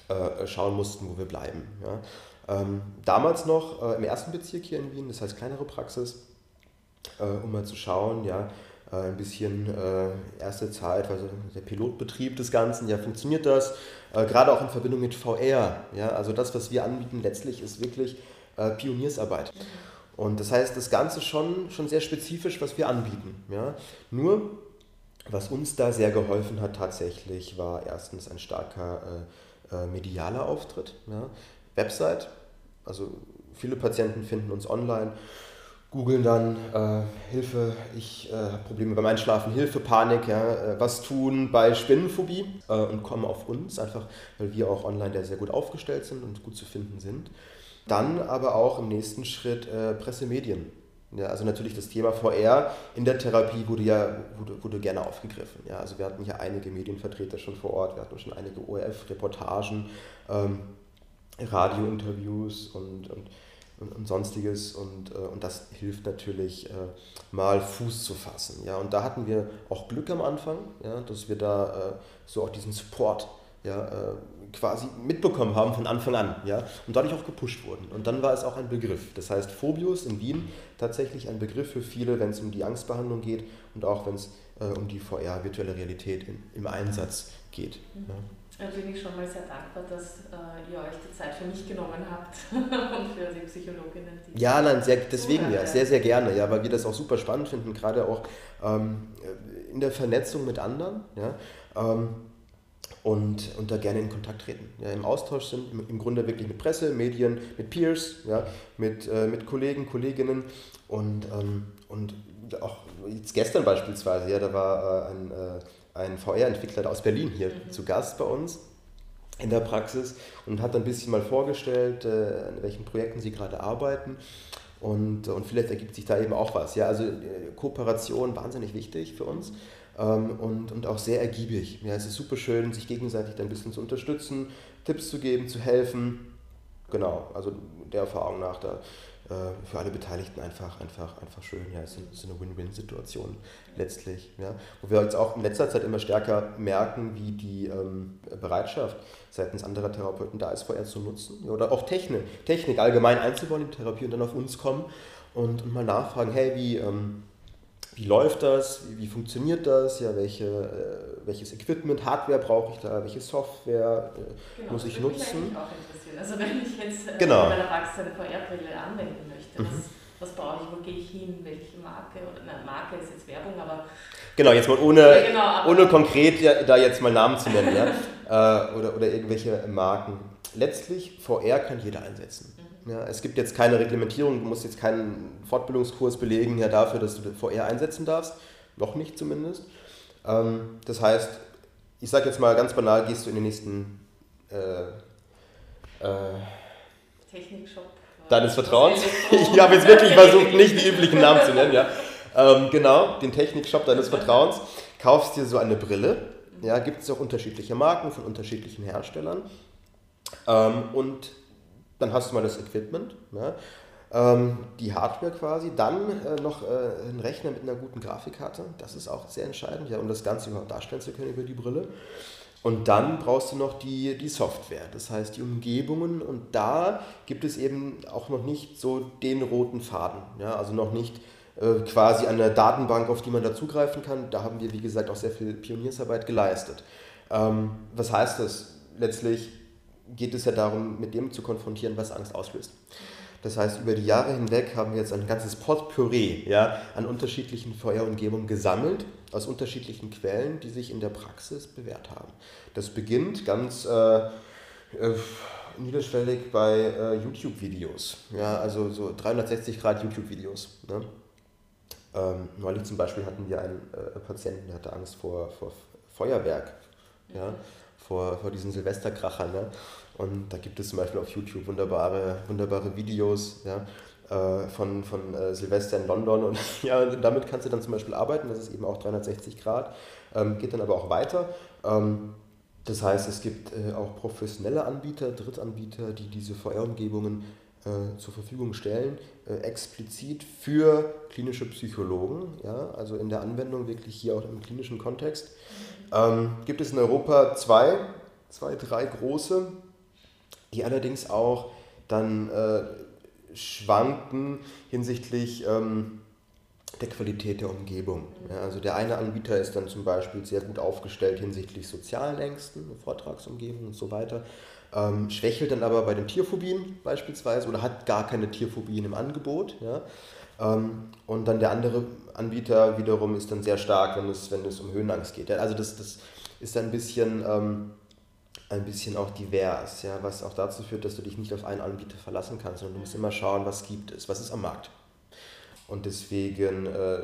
äh, schauen mussten, wo wir bleiben. Ja. Ähm, damals noch äh, im ersten Bezirk hier in Wien, das heißt kleinere Praxis, äh, um mal zu schauen, ja, ein bisschen erste Zeit, also der Pilotbetrieb des Ganzen, ja, funktioniert das? gerade auch in Verbindung mit VR, ja, also das, was wir anbieten, letztlich ist wirklich Pioniersarbeit. Mhm. Und das heißt, das Ganze schon, schon sehr spezifisch, was wir anbieten. Ja? Nur, was uns da sehr geholfen hat tatsächlich, war erstens ein starker äh, äh, medialer Auftritt. Ja? Website, also viele Patienten finden uns online, googeln dann äh, Hilfe, ich äh, habe Probleme beim Einschlafen, Hilfe, Panik, ja, äh, was tun bei Spinnenphobie äh, und kommen auf uns, einfach weil wir auch online sehr gut aufgestellt sind und gut zu finden sind. Dann aber auch im nächsten Schritt äh, Pressemedien. Ja, also natürlich das Thema VR in der Therapie wurde ja wurde, wurde gerne aufgegriffen. Ja, also wir hatten hier einige Medienvertreter schon vor Ort, wir hatten schon einige ORF-Reportagen, ähm, Radiointerviews und, und, und, und, sonstiges und, äh, und das hilft natürlich äh, mal Fuß zu fassen. Ja, und da hatten wir auch Glück am Anfang, ja, dass wir da äh, so auch diesen Support ja, äh, quasi mitbekommen haben von Anfang an ja, und dadurch auch gepusht wurden. Und dann war es auch ein Begriff. Das heißt, Phobius in Wien tatsächlich ein Begriff für viele, wenn es um die Angstbehandlung geht und auch wenn es äh, um die VR, virtuelle Realität in, im Einsatz geht. Mhm. Ja. Da bin ich schon mal sehr dankbar, dass äh, ihr euch die Zeit für mich genommen habt und für die Psychologinnen. Die ja, nein, sehr, deswegen ja, sehr, sehr gerne, ja, weil wir das auch super spannend finden, gerade auch ähm, in der Vernetzung mit anderen. Ja, ähm, und, und da gerne in Kontakt treten. Ja, Im Austausch sind, im, im Grunde wirklich mit Presse, Medien, mit Peers, ja, mit, äh, mit Kollegen, Kolleginnen und, ähm, und auch jetzt gestern beispielsweise, ja, da war äh, ein, äh, ein VR-Entwickler aus Berlin hier mhm. zu Gast bei uns in der Praxis und hat ein bisschen mal vorgestellt, äh, an welchen Projekten sie gerade arbeiten. Und, und vielleicht ergibt sich da eben auch was. Ja, also äh, Kooperation wahnsinnig wichtig für uns ähm, und, und auch sehr ergiebig. Ja, es ist super schön, sich gegenseitig ein bisschen zu unterstützen, Tipps zu geben, zu helfen. Genau, also der Erfahrung nach da äh, für alle Beteiligten einfach, einfach, einfach schön. Ja, es ist eine Win-Win-Situation letztlich. Ja. Wo wir jetzt auch in letzter Zeit immer stärker merken, wie die ähm, Bereitschaft seitens anderer Therapeuten da ist, VR zu nutzen. Ja, oder auch Technik, Technik allgemein einzubauen in die Therapie und dann auf uns kommen und, und mal nachfragen, hey, wie, ähm, wie läuft das, wie, wie, funktioniert das, ja, welche, äh, welches Equipment, Hardware brauche ich da, welche Software äh, genau, muss ich nutzen. Mich auch interessieren. Also wenn ich jetzt äh, genau. Praxis eine VR-Brille anwenden möchte, mhm. was, was brauche ich, wo gehe ich hin, welche Marke, oder eine Marke ist jetzt Werbung, aber... Genau, jetzt mal ohne, ja, genau, ohne konkret ja, da jetzt mal Namen zu nennen, ja, äh, oder, oder irgendwelche Marken. Letztlich, VR kann jeder einsetzen. Ja, es gibt jetzt keine Reglementierung, du musst jetzt keinen Fortbildungskurs belegen ja, dafür, dass du VR einsetzen darfst. Noch nicht zumindest. Ähm, das heißt, ich sage jetzt mal ganz banal, gehst du in den nächsten äh, äh, Technikshop deines Vertrauens. Ich habe jetzt wirklich versucht, nicht die üblichen Namen zu nennen. Ja. Ähm, genau, den Technikshop deines Vertrauens. Kaufst dir so eine Brille. Ja, gibt es auch unterschiedliche Marken von unterschiedlichen Herstellern. Ähm, und dann hast du mal das Equipment, ja, ähm, die Hardware quasi, dann äh, noch äh, ein Rechner mit einer guten Grafikkarte, das ist auch sehr entscheidend, ja, um das Ganze überhaupt darstellen zu können über die Brille. Und dann brauchst du noch die, die Software, das heißt die Umgebungen und da gibt es eben auch noch nicht so den roten Faden, ja, also noch nicht äh, quasi eine Datenbank, auf die man da zugreifen kann. Da haben wir, wie gesagt, auch sehr viel Pioniersarbeit geleistet. Ähm, was heißt das? Letztlich geht es ja darum, mit dem zu konfrontieren, was Angst auslöst. Das heißt, über die Jahre hinweg haben wir jetzt ein ganzes Potpourri ja, an unterschiedlichen VR-Umgebungen gesammelt, aus unterschiedlichen Quellen, die sich in der Praxis bewährt haben. Das beginnt ganz äh, äh, niederschwellig bei äh, YouTube-Videos, ja, also so 360 Grad YouTube-Videos. Ne? Ähm, neulich zum Beispiel hatten wir einen äh, Patienten, der hatte Angst vor, vor Feuerwerk, ja, vor, vor diesen Silvesterkrachern. Ne? Und da gibt es zum Beispiel auf YouTube wunderbare, wunderbare Videos ja, äh, von, von äh, Silvester in London. Und ja, damit kannst du dann zum Beispiel arbeiten, das ist eben auch 360 Grad, ähm, geht dann aber auch weiter. Ähm, das heißt, es gibt äh, auch professionelle Anbieter, Drittanbieter, die diese VR-Umgebungen zur Verfügung stellen, explizit für klinische Psychologen, ja, also in der Anwendung wirklich hier auch im klinischen Kontext. Ähm, gibt es in Europa zwei, zwei, drei große, die allerdings auch dann äh, schwanken hinsichtlich ähm, der Qualität der Umgebung. Ja, also der eine Anbieter ist dann zum Beispiel sehr gut aufgestellt hinsichtlich sozialen Ängsten, Vortragsumgebung und so weiter ähm, schwächelt dann aber bei den Tierphobien beispielsweise oder hat gar keine Tierphobien im Angebot. Ja? Ähm, und dann der andere Anbieter wiederum ist dann sehr stark, wenn es, wenn es um Höhenangst geht. Ja? Also das, das ist ein bisschen, ähm, ein bisschen auch divers, ja? was auch dazu führt, dass du dich nicht auf einen Anbieter verlassen kannst, sondern du musst immer schauen, was gibt es, was ist am Markt. Und deswegen äh,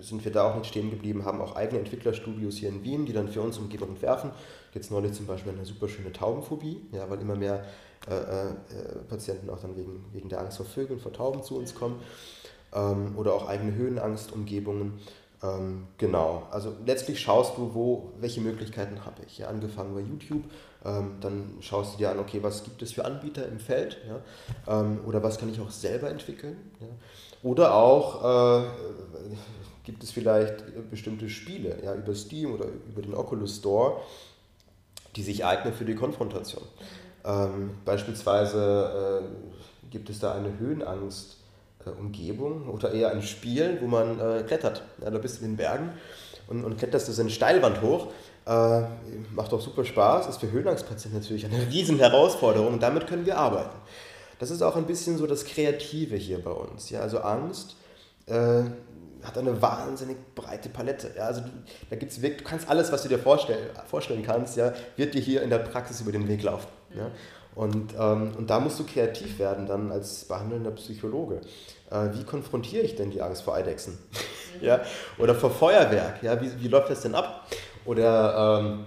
sind wir da auch nicht stehen geblieben, haben auch eigene Entwicklerstudios hier in Wien, die dann für uns Umgebung entwerfen. Jetzt neulich zum Beispiel eine super schöne Taubenphobie, ja, weil immer mehr äh, äh, Patienten auch dann wegen, wegen der Angst vor Vögeln, vor Tauben zu uns kommen. Ähm, oder auch eigene Höhenangstumgebungen. Ähm, genau, also letztlich schaust du, wo, welche Möglichkeiten habe ich. Ja, angefangen bei YouTube, ähm, dann schaust du dir an, okay, was gibt es für Anbieter im Feld ja, ähm, oder was kann ich auch selber entwickeln. Ja. Oder auch äh, gibt es vielleicht bestimmte Spiele ja, über Steam oder über den Oculus Store, die sich eignen für die Konfrontation. Ähm, beispielsweise äh, gibt es da eine Höhenangst. Umgebung oder eher ein Spiel, wo man äh, klettert. Ja, da bist du in den Bergen und, und kletterst du so eine Steilwand hoch. Äh, macht auch super Spaß, ist für Höhenangstpatienten natürlich eine riesen Herausforderung und damit können wir arbeiten. Das ist auch ein bisschen so das Kreative hier bei uns. Ja? Also Angst äh, hat eine wahnsinnig breite Palette. Ja? Also da gibt's wirklich, du kannst alles, was du dir vorstell, vorstellen kannst, ja, wird dir hier in der Praxis über den Weg laufen. Ja? Und, ähm, und da musst du kreativ werden dann als behandelnder Psychologe. Äh, wie konfrontiere ich denn die Angst vor Eidechsen? Mhm. ja? Oder vor Feuerwerk? Ja? Wie, wie läuft das denn ab? Oder, ähm,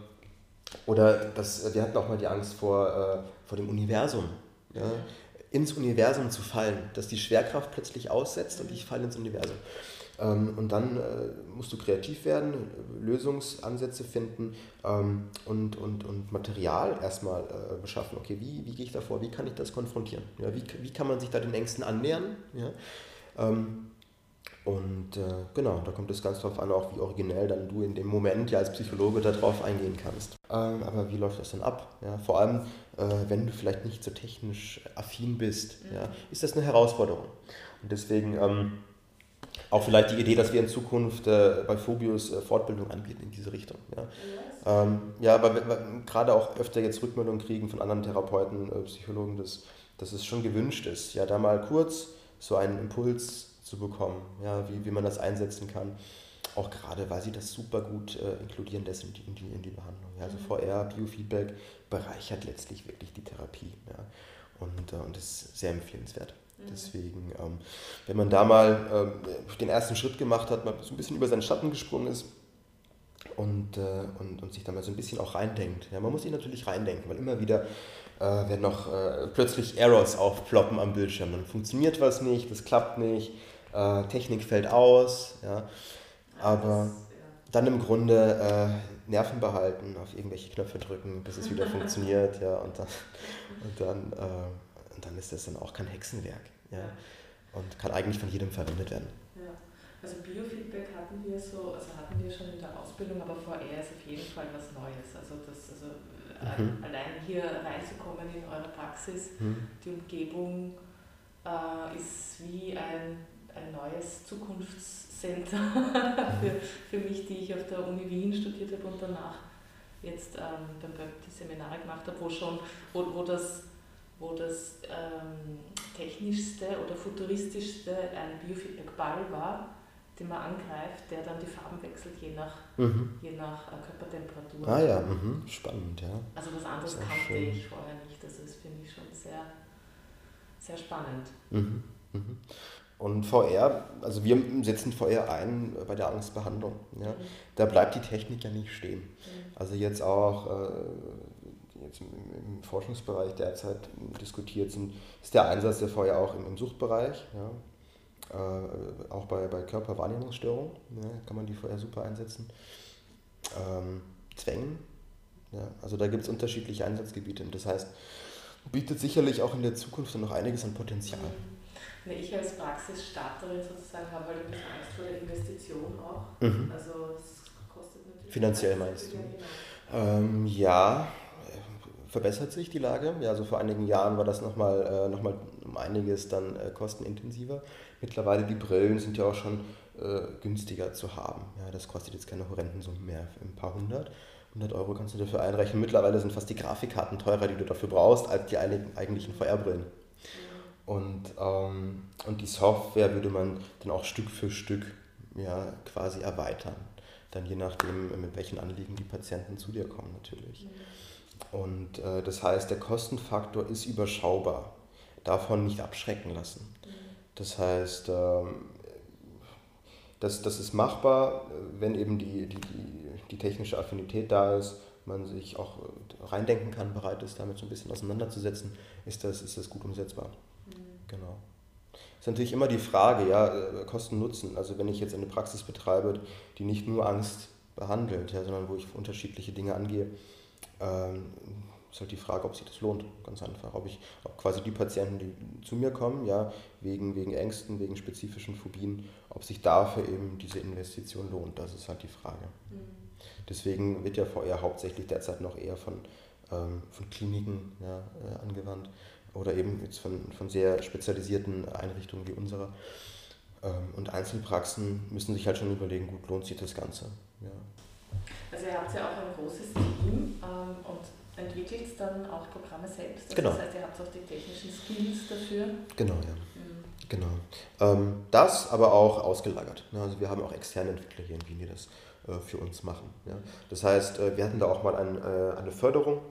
oder das, wir hatten auch mal die Angst vor, äh, vor dem Universum. Ja? ins Universum zu fallen, dass die Schwerkraft plötzlich aussetzt und ich falle ins Universum. Ähm, und dann äh, musst du kreativ werden, Lösungsansätze finden ähm, und, und, und Material erstmal äh, beschaffen. Okay, wie, wie gehe ich da vor? Wie kann ich das konfrontieren? Ja, wie, wie kann man sich da den Ängsten annähern? Ja? Ähm, und äh, genau, da kommt es ganz darauf an, auch wie originell dann du in dem Moment ja als Psychologe darauf eingehen kannst. Aber wie läuft das denn ab? Ja, vor allem, wenn du vielleicht nicht so technisch affin bist, mhm. ja, ist das eine Herausforderung. Und deswegen auch vielleicht die Idee, dass wir in Zukunft äh, bei Phobius äh, Fortbildung anbieten in diese Richtung. Ja, ähm, ja aber gerade auch öfter jetzt Rückmeldungen kriegen von anderen Therapeuten, äh, Psychologen, dass, dass es schon gewünscht ist, ja, da mal kurz so einen Impuls zu bekommen, ja, wie, wie man das einsetzen kann. Auch gerade, weil sie das super gut äh, inkludieren in die, in die, in die Behandlung. Ja. Also mhm. VR, Biofeedback bereichert letztlich wirklich die Therapie. Ja. Und, äh, und ist sehr empfehlenswert. Deswegen, ähm, wenn man da mal ähm, den ersten Schritt gemacht hat, mal so ein bisschen über seinen Schatten gesprungen ist, und, äh, und, und sich da mal so ein bisschen auch reindenkt. Ja, man muss sich natürlich reindenken, weil immer wieder äh, werden noch äh, plötzlich Errors aufploppen am Bildschirm. Dann funktioniert was nicht, das klappt nicht, äh, Technik fällt aus. Ja. Aber dann im Grunde äh, Nerven behalten, auf irgendwelche Knöpfe drücken, bis es wieder funktioniert. Ja, und dann, und, dann, äh, und dann ist das dann auch kein Hexenwerk. Ja, und kann eigentlich von jedem verwendet werden. Ja. Also Biofeedback hatten wir so, also hatten wir schon in der Ausbildung, aber VR ist auf jeden Fall was Neues. Also das, also äh, mhm. allein hier reinzukommen in eure Praxis, mhm. die Umgebung äh, ist wie ein ein neues Zukunftscenter für, für mich, die ich auf der Uni Wien studiert habe und danach jetzt ähm, beim Böck die Seminare gemacht habe, wo schon, wo, wo das, wo das ähm, technischste oder futuristischste ein Biofeedback-Ball war, den man angreift, der dann die Farben wechselt, je nach, mhm. je nach äh, Körpertemperatur. Ah ja, mhm. spannend, ja. Also was anderes kannte schön. ich vorher nicht. Also das finde ich schon sehr, sehr spannend. Mhm. Mhm. Und VR, also wir setzen VR ein bei der Angstbehandlung. Ja. Mhm. Da bleibt die Technik ja nicht stehen. Mhm. Also jetzt auch äh, jetzt im, Forschungsbereich derzeit diskutiert sind, ist der Einsatz der VR auch im, im Suchtbereich. Ja äh, auch bei, bei Körperwahrnehmungsstörungen ja, kann man die vorher super einsetzen. Ähm, Zwängen, ja, also da gibt es unterschiedliche Einsatzgebiete. Das heißt, bietet sicherlich auch in der Zukunft noch einiges an Potenzial. Mhm. Ich als Praxisstarterin sozusagen habe halt ein bisschen Angst vor der Investition auch. Mhm. Also es kostet natürlich. Finanziell meinst du? Ja, genau. ähm, ja, verbessert sich die Lage. Ja, also vor einigen Jahren war das nochmal äh, noch um einiges dann äh, kostenintensiver. Mittlerweile die Brillen sind ja auch schon äh, günstiger zu haben. Ja, das kostet jetzt keine horrenden Summen mehr, ein paar hundert. 100 Euro kannst du dafür einrechnen. Mittlerweile sind fast die Grafikkarten teurer, die du dafür brauchst, als die eigentlichen VR-Brillen. Und, ähm, und die Software würde man dann auch Stück für Stück ja, quasi erweitern. Dann je nachdem, mit welchen Anliegen die Patienten zu dir kommen natürlich. Und äh, das heißt, der Kostenfaktor ist überschaubar. Davon nicht abschrecken lassen. Das heißt, ähm, das, das ist machbar, wenn eben die, die, die, technische Affinität da ist, man sich auch reindenken kann, bereit ist, damit so ein bisschen auseinanderzusetzen, ist das, ist das gut umsetzbar. Mhm. Genau. ist natürlich immer die Frage, ja, äh, Kosten-Nutzen. Also wenn ich jetzt eine Praxis betreibe, die nicht nur Angst behandelt, ja, sondern wo ich unterschiedliche Dinge angehe, ist halt die Frage, ob sich das lohnt, ganz einfach. Ob ich, ob quasi die Patienten, die zu mir kommen, ja, wegen, wegen Ängsten, wegen spezifischen Phobien, ob sich dafür eben diese Investition lohnt, das ist halt die Frage. Mhm. Deswegen wird ja VR hauptsächlich derzeit noch eher von, ähm, von Kliniken ja, äh, angewandt oder eben jetzt von, von sehr spezialisierten Einrichtungen wie unserer. Ähm, und Einzelpraxen müssen sich halt schon überlegen, gut, lohnt sich das Ganze. Ja. Also ihr habt ja auch ein großes Team ähm, entwickelt dann auch Programme selbst. Also genau. Das heißt, ihr habt auch die technischen Skills dafür. Genau, ja. Mhm. Genau. Ähm, das aber auch ausgelagert. Ne? Also wir haben auch externe Entwickler hier in Wien, die das äh, für uns machen. Ja? Das heißt, äh, wir hatten da auch mal ein, äh, eine Förderung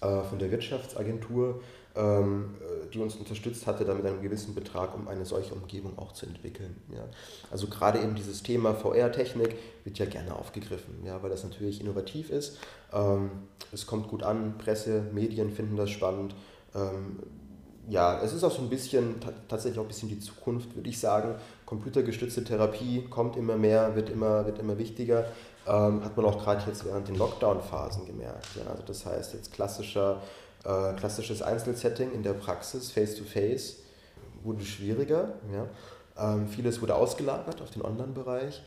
äh, von der Wirtschaftsagentur, die uns unterstützt hatte, damit einen gewissen Betrag, um eine solche Umgebung auch zu entwickeln. Ja. Also gerade eben dieses Thema VR-Technik wird ja gerne aufgegriffen, ja, weil das natürlich innovativ ist. Ähm, es kommt gut an, Presse, Medien finden das spannend. Ähm, ja, es ist auch so ein bisschen, tatsächlich auch ein bisschen die Zukunft, würde ich sagen. Computergestützte Therapie kommt immer mehr, wird immer, wird immer wichtiger. Ähm, hat man auch gerade jetzt während den Lockdown-Phasen gemerkt. Ja. Also das heißt jetzt klassischer äh, klassisches Einzelsetting in der Praxis, face-to-face, wurde schwieriger. Ja. Ähm, vieles wurde ausgelagert auf den Online-Bereich.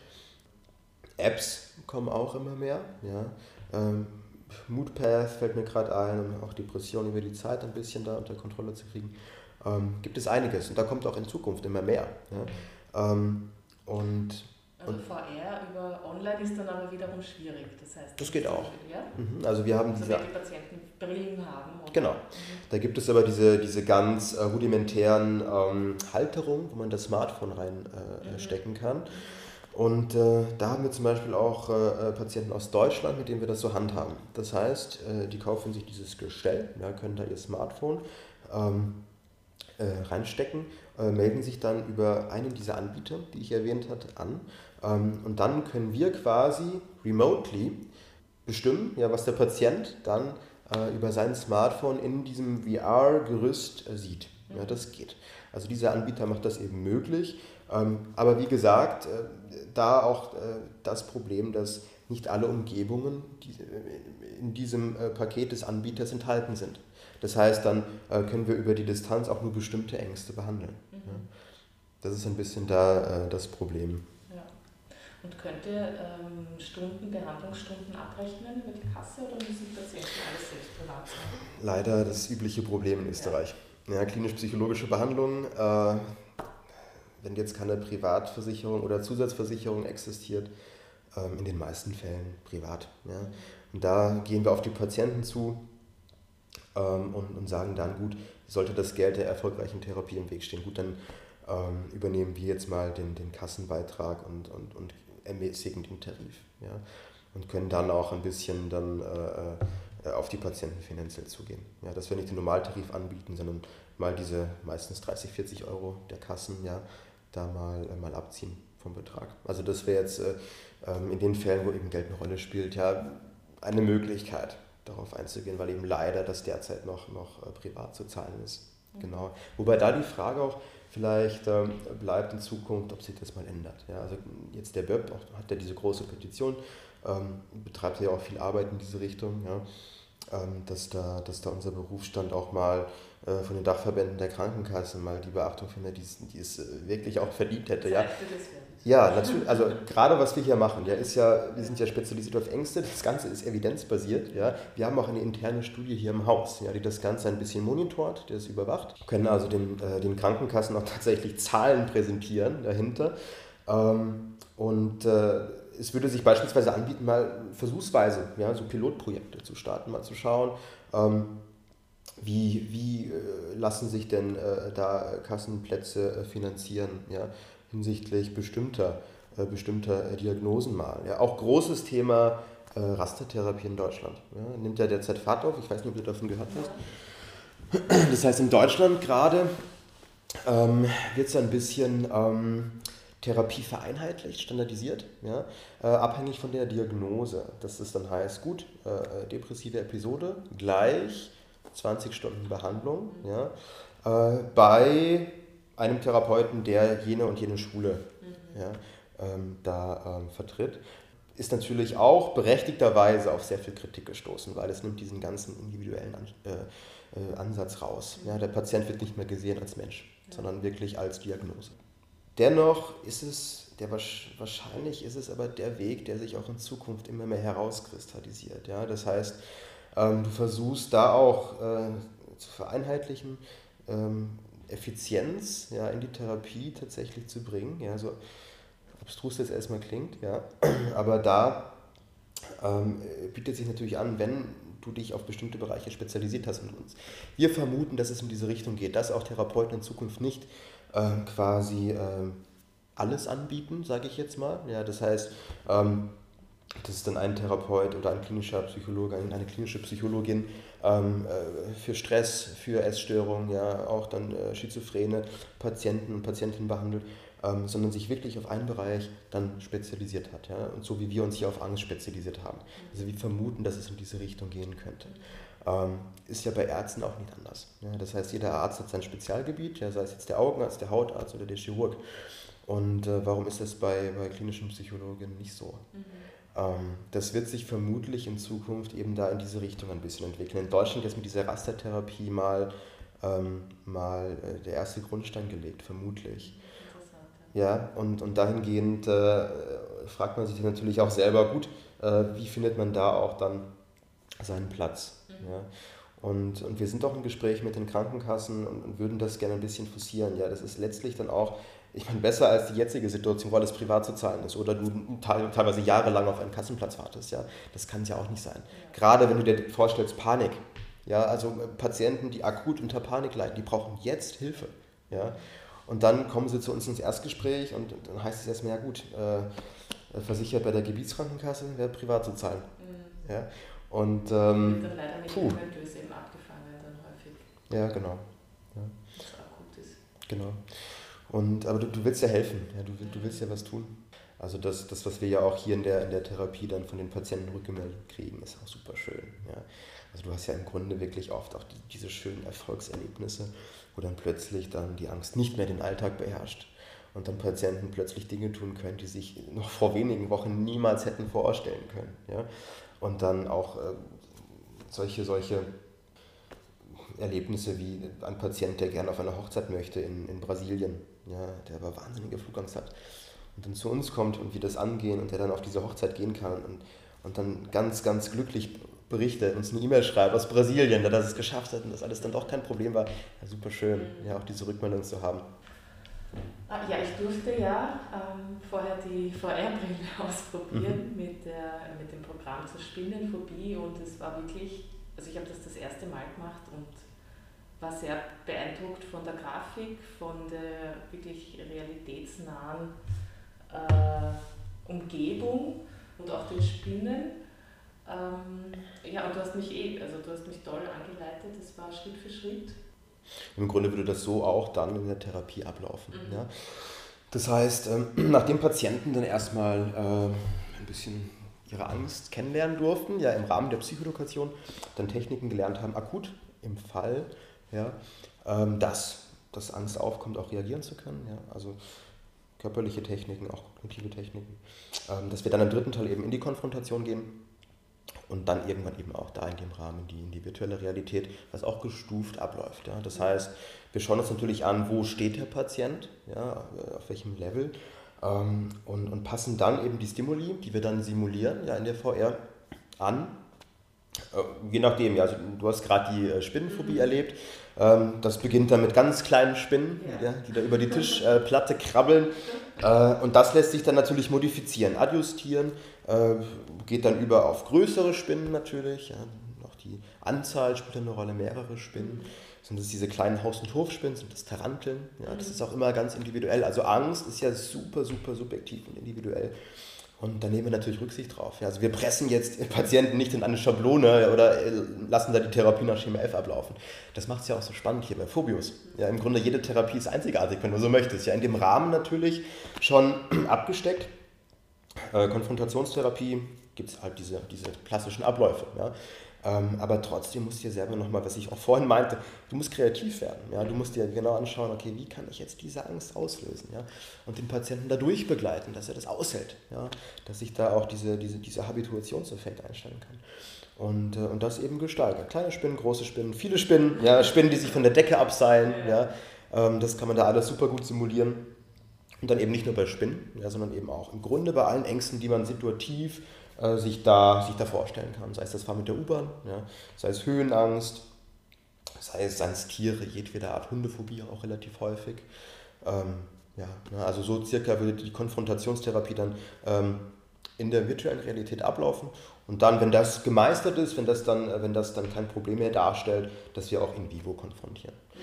Apps kommen auch immer mehr. Ja. Ähm, Moodpath fällt mir gerade ein, um auch Depressionen über die Zeit ein bisschen da unter Kontrolle zu kriegen. Ähm, gibt es einiges und da kommt auch in Zukunft immer mehr. Ja. Ähm, und also VR über online ist dann aber wiederum schwierig. Das heißt, das geht auch. Ja? Mhm. Also wir haben also diese. die Patienten Brillen haben. Genau. Mhm. Da gibt es aber diese, diese ganz äh, rudimentären ähm, Halterungen, wo man das Smartphone reinstecken äh, mhm. kann. Und äh, da haben wir zum Beispiel auch äh, äh, Patienten aus Deutschland, mit denen wir das so handhaben. Das heißt, äh, die kaufen sich dieses Gestell, ja, können da ihr Smartphone ähm, reinstecken, melden sich dann über einen dieser Anbieter, die ich erwähnt hatte, an und dann können wir quasi remotely bestimmen, ja, was der Patient dann äh, über sein Smartphone in diesem VR-Gerüst äh, sieht. Ja, das geht. Also dieser Anbieter macht das eben möglich. Ähm, aber wie gesagt, äh, da auch das Problem, dass nicht alle Umgebungen in diesem Paket des Anbieters enthalten sind. Das heißt, dann können wir über die Distanz auch nur bestimmte Ängste behandeln. Mhm. Das ist ein bisschen da das Problem. Und könnt ihr ähm, Stunden, Behandlungsstunden abrechnen über die Kasse oder müssen die Patienten alles selbst privat zahlen? Leider das übliche Problem in Österreich. Ja, ja klinisch-psychologische Behandlung, äh, wenn jetzt keine Privatversicherung oder Zusatzversicherung existiert, äh, in den meisten Fällen privat. Ja. Und da gehen wir auf die Patienten zu ähm, und, und sagen dann, gut, sollte das Geld der erfolgreichen Therapie im Weg stehen, gut, dann ähm, übernehmen wir jetzt mal den, den Kassenbeitrag und, und, und ermäßigen den Tarif. Ja? Und können dann auch ein bisschen dann äh, äh, auf die Patienten finanziell zugehen. Ja? Dass wir nicht den Normaltarif anbieten, sondern mal diese meistens 30, 40 Euro der Kassen ja, da mal, äh, mal abziehen vom Betrag. Also das wäre jetzt äh, ähm, in den Fällen, wo eben Geld eine Rolle spielt, ja, eine Möglichkeit darauf einzugehen, weil eben leider das derzeit noch, noch äh, privat zu zahlen ist. Mhm. Genau. Wobei da die Frage auch vielleicht ähm, bleibt in Zukunft, ob sich das mal ändert. Ja, also jetzt der BÖP auch, hat ja diese große Petition, ähm, betreibt ja auch viel Arbeit in diese Richtung, ja, ähm, dass, da, dass da unser Berufsstand auch mal äh, von den Dachverbänden der Krankenkassen mal die Beachtung findet, die, es äh, wirklich auch verdient hätte. Ja. Ja, natürlich. Also gerade was wir hier machen, ja, ist ja, wir sind ja spezialisiert auf Ängste. Das Ganze ist evidenzbasiert. Ja. Wir haben auch eine interne Studie hier im Haus, ja, die das Ganze ein bisschen monitort, die das überwacht. Wir können also den, äh, den Krankenkassen auch tatsächlich Zahlen präsentieren dahinter. Ähm, und äh, es würde sich beispielsweise anbieten, mal versuchsweise ja, so Pilotprojekte zu starten, mal zu schauen, ähm, wie, wie äh, lassen sich denn äh, da Kassenplätze äh, finanzieren. Ja hinsichtlich bestimmter, äh, bestimmter äh, Diagnosen mal. Ja, auch großes Thema äh, Rastertherapie in Deutschland. Ja, nimmt ja derzeit Fahrt auf, ich weiß nicht, ob du davon gehört hast. Das heißt, in Deutschland gerade ähm, wird es ein bisschen ähm, Therapie vereinheitlicht, standardisiert, ja, äh, abhängig von der Diagnose. Das ist dann heißt, gut, äh, depressive Episode gleich 20 Stunden Behandlung. Ja, äh, bei einem Therapeuten, der jene und jene Schule mhm. ja, ähm, da ähm, vertritt, ist natürlich auch berechtigterweise auf sehr viel Kritik gestoßen, weil es nimmt diesen ganzen individuellen An äh, äh, Ansatz raus. Ja, der Patient wird nicht mehr gesehen als Mensch, ja. sondern wirklich als Diagnose. Dennoch ist es, der, wahrscheinlich ist es aber der Weg, der sich auch in Zukunft immer mehr herauskristallisiert. Ja? Das heißt, ähm, du versuchst da auch äh, zu vereinheitlichen, ähm, Effizienz ja, in die Therapie tatsächlich zu bringen. Ja, so abstrus das erstmal klingt, ja. aber da ähm, bietet sich natürlich an, wenn du dich auf bestimmte Bereiche spezialisiert hast mit uns. Wir vermuten, dass es in diese Richtung geht, dass auch Therapeuten in Zukunft nicht ähm, quasi ähm, alles anbieten, sage ich jetzt mal. Ja, das heißt, ähm, das ist dann ein Therapeut oder ein klinischer Psychologe, eine klinische Psychologin ähm, äh, für Stress, für Essstörungen, ja, auch dann äh, schizophrene Patienten und Patientinnen behandelt, ähm, sondern sich wirklich auf einen Bereich dann spezialisiert hat. Ja, und so wie wir uns hier auf Angst spezialisiert haben. Also wir vermuten, dass es in diese Richtung gehen könnte. Ähm, ist ja bei Ärzten auch nicht anders. Ja, das heißt, jeder Arzt hat sein Spezialgebiet, ja, sei es jetzt der Augenarzt, der Hautarzt oder der Chirurg. Und äh, warum ist das bei, bei klinischen Psychologen nicht so? Mhm. Ähm, das wird sich vermutlich in Zukunft eben da in diese Richtung ein bisschen entwickeln. In Deutschland ist mit dieser Rastertherapie mal, ähm, mal äh, der erste Grundstein gelegt, vermutlich. Ja, und, und dahingehend äh, fragt man sich natürlich auch selber, gut, äh, wie findet man da auch dann seinen Platz? Mhm. Ja? Und, und wir sind auch im Gespräch mit den Krankenkassen und, und würden das gerne ein bisschen forcieren. Ja, das ist letztlich dann auch ich meine, besser als die jetzige Situation, wo alles privat zu zahlen ist oder du teilweise jahrelang auf einen Kassenplatz wartest. Ja? Das kann es ja auch nicht sein. Gerade wenn du dir vorstellst, Panik. Ja, also äh, Patienten, die akut unter Panik leiden, die brauchen jetzt Hilfe. Ja? Und dann kommen sie zu uns ins Erstgespräch und dann heißt es erstmal, ja gut, äh, äh versichert bei der Gebietskrankenkasse, wäre privat zu zahlen. Mhm. Ja? Und ähm, dann leider nicht puh. eben abgefangen dann häufig. Ja, genau. Ja. Was akut ist. Genau. Und, aber du, du willst ja helfen, ja, du, du willst ja was tun. Also das, das, was wir ja auch hier in der, in der Therapie dann von den Patienten rückgemeldet kriegen, ist auch super schön. Ja. Also du hast ja im Grunde wirklich oft auch die, diese schönen Erfolgserlebnisse, wo dann plötzlich dann die Angst nicht mehr den Alltag beherrscht und dann Patienten plötzlich Dinge tun können, die sich noch vor wenigen Wochen niemals hätten vorstellen können. Ja. Und dann auch äh, solche, solche Erlebnisse wie ein Patient, der gerne auf eine Hochzeit möchte in, in Brasilien ja, der aber wahnsinnige Flugangst hat und dann zu uns kommt und wir das angehen und der dann auf diese Hochzeit gehen kann und, und dann ganz, ganz glücklich berichtet, uns eine E-Mail schreibt aus Brasilien, der das geschafft hat und das alles dann doch kein Problem war. Ja, super schön, ja, auch diese Rückmeldung zu haben. Ah, ja, ich durfte ja ähm, vorher die VR-Brille ausprobieren mhm. mit, der, mit dem Programm zur Spinnenphobie und es war wirklich, also ich habe das das erste Mal gemacht und war sehr beeindruckt von der Grafik, von der wirklich realitätsnahen äh, Umgebung und auch den Spinnen. Ähm, ja, und du hast mich eh, also du hast mich toll angeleitet, das war Schritt für Schritt. Im Grunde würde das so auch dann in der Therapie ablaufen. Mhm. Ja? Das heißt, ähm, nachdem Patienten dann erstmal äh, ein bisschen ihre Angst kennenlernen durften, ja im Rahmen der Psychoedukation, dann Techniken gelernt haben, akut im Fall, ja, ähm, dass, dass Angst aufkommt, auch reagieren zu können. Ja, also körperliche Techniken, auch kognitive Techniken. Ähm, dass wir dann im dritten Teil eben in die Konfrontation gehen und dann irgendwann eben auch da in dem Rahmen die, in die virtuelle Realität, was auch gestuft abläuft. Ja. Das heißt, wir schauen uns natürlich an, wo steht der Patient, ja, auf welchem Level ähm, und, und passen dann eben die Stimuli, die wir dann simulieren ja, in der VR, an. Äh, je nachdem, ja, also du hast gerade die äh, Spinnenphobie mhm. erlebt. Ähm, das beginnt dann mit ganz kleinen Spinnen, ja. Ja, die da über die Tischplatte äh, krabbeln. Und das lässt sich dann natürlich modifizieren, adjustieren, geht dann über auf größere Spinnen natürlich. Ja. Auch die Anzahl spielt eine Rolle, mehrere Spinnen. Sind das diese kleinen Haus- und Hofspinnen, sind das Taranteln? Ja, das mhm. ist auch immer ganz individuell. Also Angst ist ja super, super subjektiv und individuell. Und da nehmen wir natürlich Rücksicht drauf. Ja, also wir pressen jetzt Patienten nicht in eine Schablone oder äh, lassen da die Therapie nach Schema F ablaufen. Das macht es ja auch so spannend hier bei Phobius. Ja, Im Grunde jede Therapie ist einzigartig, wenn du so möchtest. Ja, in dem Rahmen natürlich schon abgesteckt. Äh, Konfrontationstherapie gibt es halt diese, diese klassischen Abläufe. Ja. Ähm, aber trotzdem musst du dir selber nochmal, was ich auch vorhin meinte, du musst kreativ werden. Ja? Du musst dir genau anschauen, okay, wie kann ich jetzt diese Angst auslösen? Ja? Und den Patienten dadurch begleiten, dass er das aushält. Ja? Dass ich da auch diese, diese, diese Habituationseffekt einstellen kann. Und, äh, und das eben gesteigert. Kleine Spinnen, große Spinnen, viele Spinnen, ja? Spinnen, die sich von der Decke abseilen. Ja? Ähm, das kann man da alles super gut simulieren. Und dann eben nicht nur bei Spinnen, ja, sondern eben auch im Grunde bei allen Ängsten, die man situativ äh, sich, da, sich da vorstellen kann. Sei es das Fahren mit der U-Bahn, ja, sei es Höhenangst, sei es, es Tiere, jedweder Art Hundephobie auch relativ häufig. Ähm, ja, ne, also so circa würde die Konfrontationstherapie dann ähm, in der virtuellen Realität ablaufen. Und dann, wenn das gemeistert ist, wenn das dann, wenn das dann kein Problem mehr darstellt, dass wir auch in vivo konfrontieren. Mhm.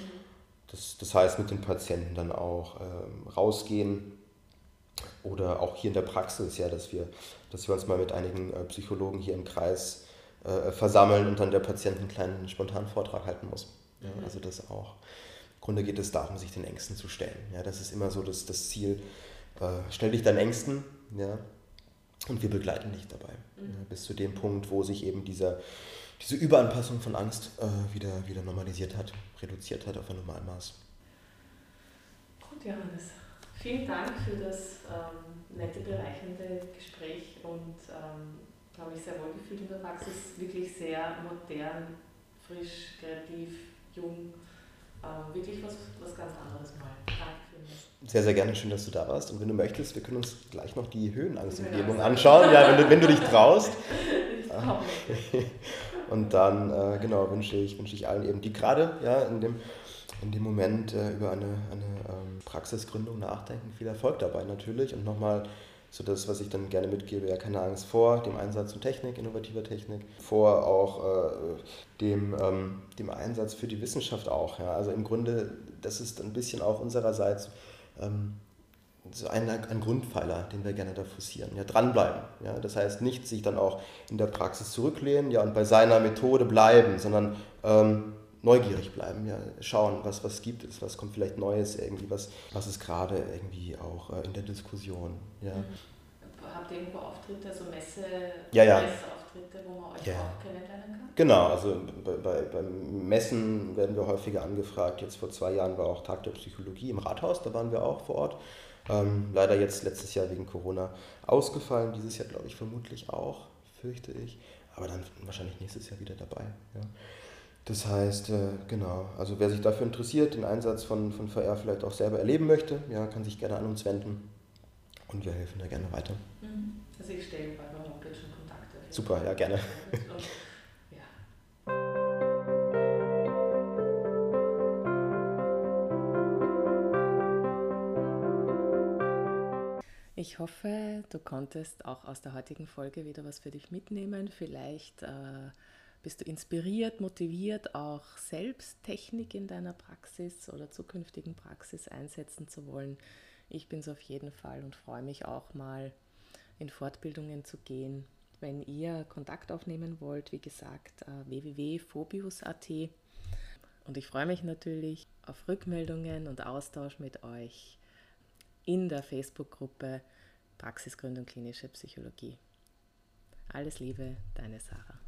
Das, das heißt, mit den Patienten dann auch ähm, rausgehen, oder auch hier in der Praxis, ja, dass wir, dass wir uns mal mit einigen äh, Psychologen hier im Kreis äh, versammeln und dann der Patient einen kleinen spontanen Vortrag halten muss. Ja, also das auch. Im Grunde geht es darum, sich den Ängsten zu stellen. Ja, das ist immer so das, das Ziel. Äh, stell dich deinen Ängsten, ja, und wir begleiten dich dabei. Mhm. Ja, bis zu dem Punkt, wo sich eben dieser, diese Überanpassung von Angst äh, wieder, wieder normalisiert hat, reduziert hat auf ein Normalmaß. Gut, Johannes. Vielen Dank für das ähm, nette, bereichernde Gespräch und ähm, habe mich sehr wohl gefühlt in der Praxis. Wirklich sehr modern, frisch, kreativ, jung. Ähm, wirklich was, was ganz anderes mal. Danke für Sehr, sehr gerne. Schön, dass du da warst. Und wenn du möchtest, wir können uns gleich noch die Höhenangst-Umgebung anschauen, ja, wenn, du, wenn du dich traust. Und dann, äh, genau, wünsche ich, wünsche ich allen eben, die gerade ja, in dem in dem Moment äh, über eine, eine ähm, Praxisgründung nachdenken. Viel Erfolg dabei natürlich und nochmal so das, was ich dann gerne mitgebe, ja keine Angst vor dem Einsatz von Technik, innovativer Technik, vor auch äh, dem, ähm, dem Einsatz für die Wissenschaft auch. Ja. Also im Grunde, das ist ein bisschen auch unsererseits ähm, so ein, ein Grundpfeiler, den wir gerne da forcieren. Ja, dranbleiben. Ja. Das heißt nicht sich dann auch in der Praxis zurücklehnen ja, und bei seiner Methode bleiben, sondern ähm, neugierig bleiben, ja, schauen, was, was gibt es, was kommt vielleicht Neues irgendwie, was, was ist gerade irgendwie auch äh, in der Diskussion. Ja. Mhm. Habt ihr irgendwo Auftritte, so Messe, ja, ja. Messeauftritte, wo man euch ja. auch kennenlernen kann? Genau, also bei, bei, bei Messen werden wir häufiger angefragt. Jetzt vor zwei Jahren war auch Tag der Psychologie im Rathaus, da waren wir auch vor Ort. Ähm, leider jetzt letztes Jahr wegen Corona ausgefallen, dieses Jahr glaube ich vermutlich auch, fürchte ich. Aber dann wahrscheinlich nächstes Jahr wieder dabei. Ja. Das heißt, äh, genau, also wer sich dafür interessiert, den Einsatz von, von VR vielleicht auch selber erleben möchte, ja, kann sich gerne an uns wenden und wir helfen da gerne weiter. Mhm. Also ich stelle bei der Homepage schon Kontakte. Super, ja, gerne. Ich hoffe, du konntest auch aus der heutigen Folge wieder was für dich mitnehmen. Vielleicht äh, Bist du inspiriert, motiviert, auch selbst Technik in deiner Praxis oder zukünftigen Praxis einsetzen zu wollen? Ich bin es auf jeden Fall und freue mich auch mal in Fortbildungen zu gehen. Wenn ihr Kontakt aufnehmen wollt, wie gesagt, äh, www.phobius.at. Und ich freue mich natürlich auf Rückmeldungen und Austausch mit euch in der Facebook-Gruppe Praxisgründung klinische Psychologie. Alles Liebe, deine Sarah.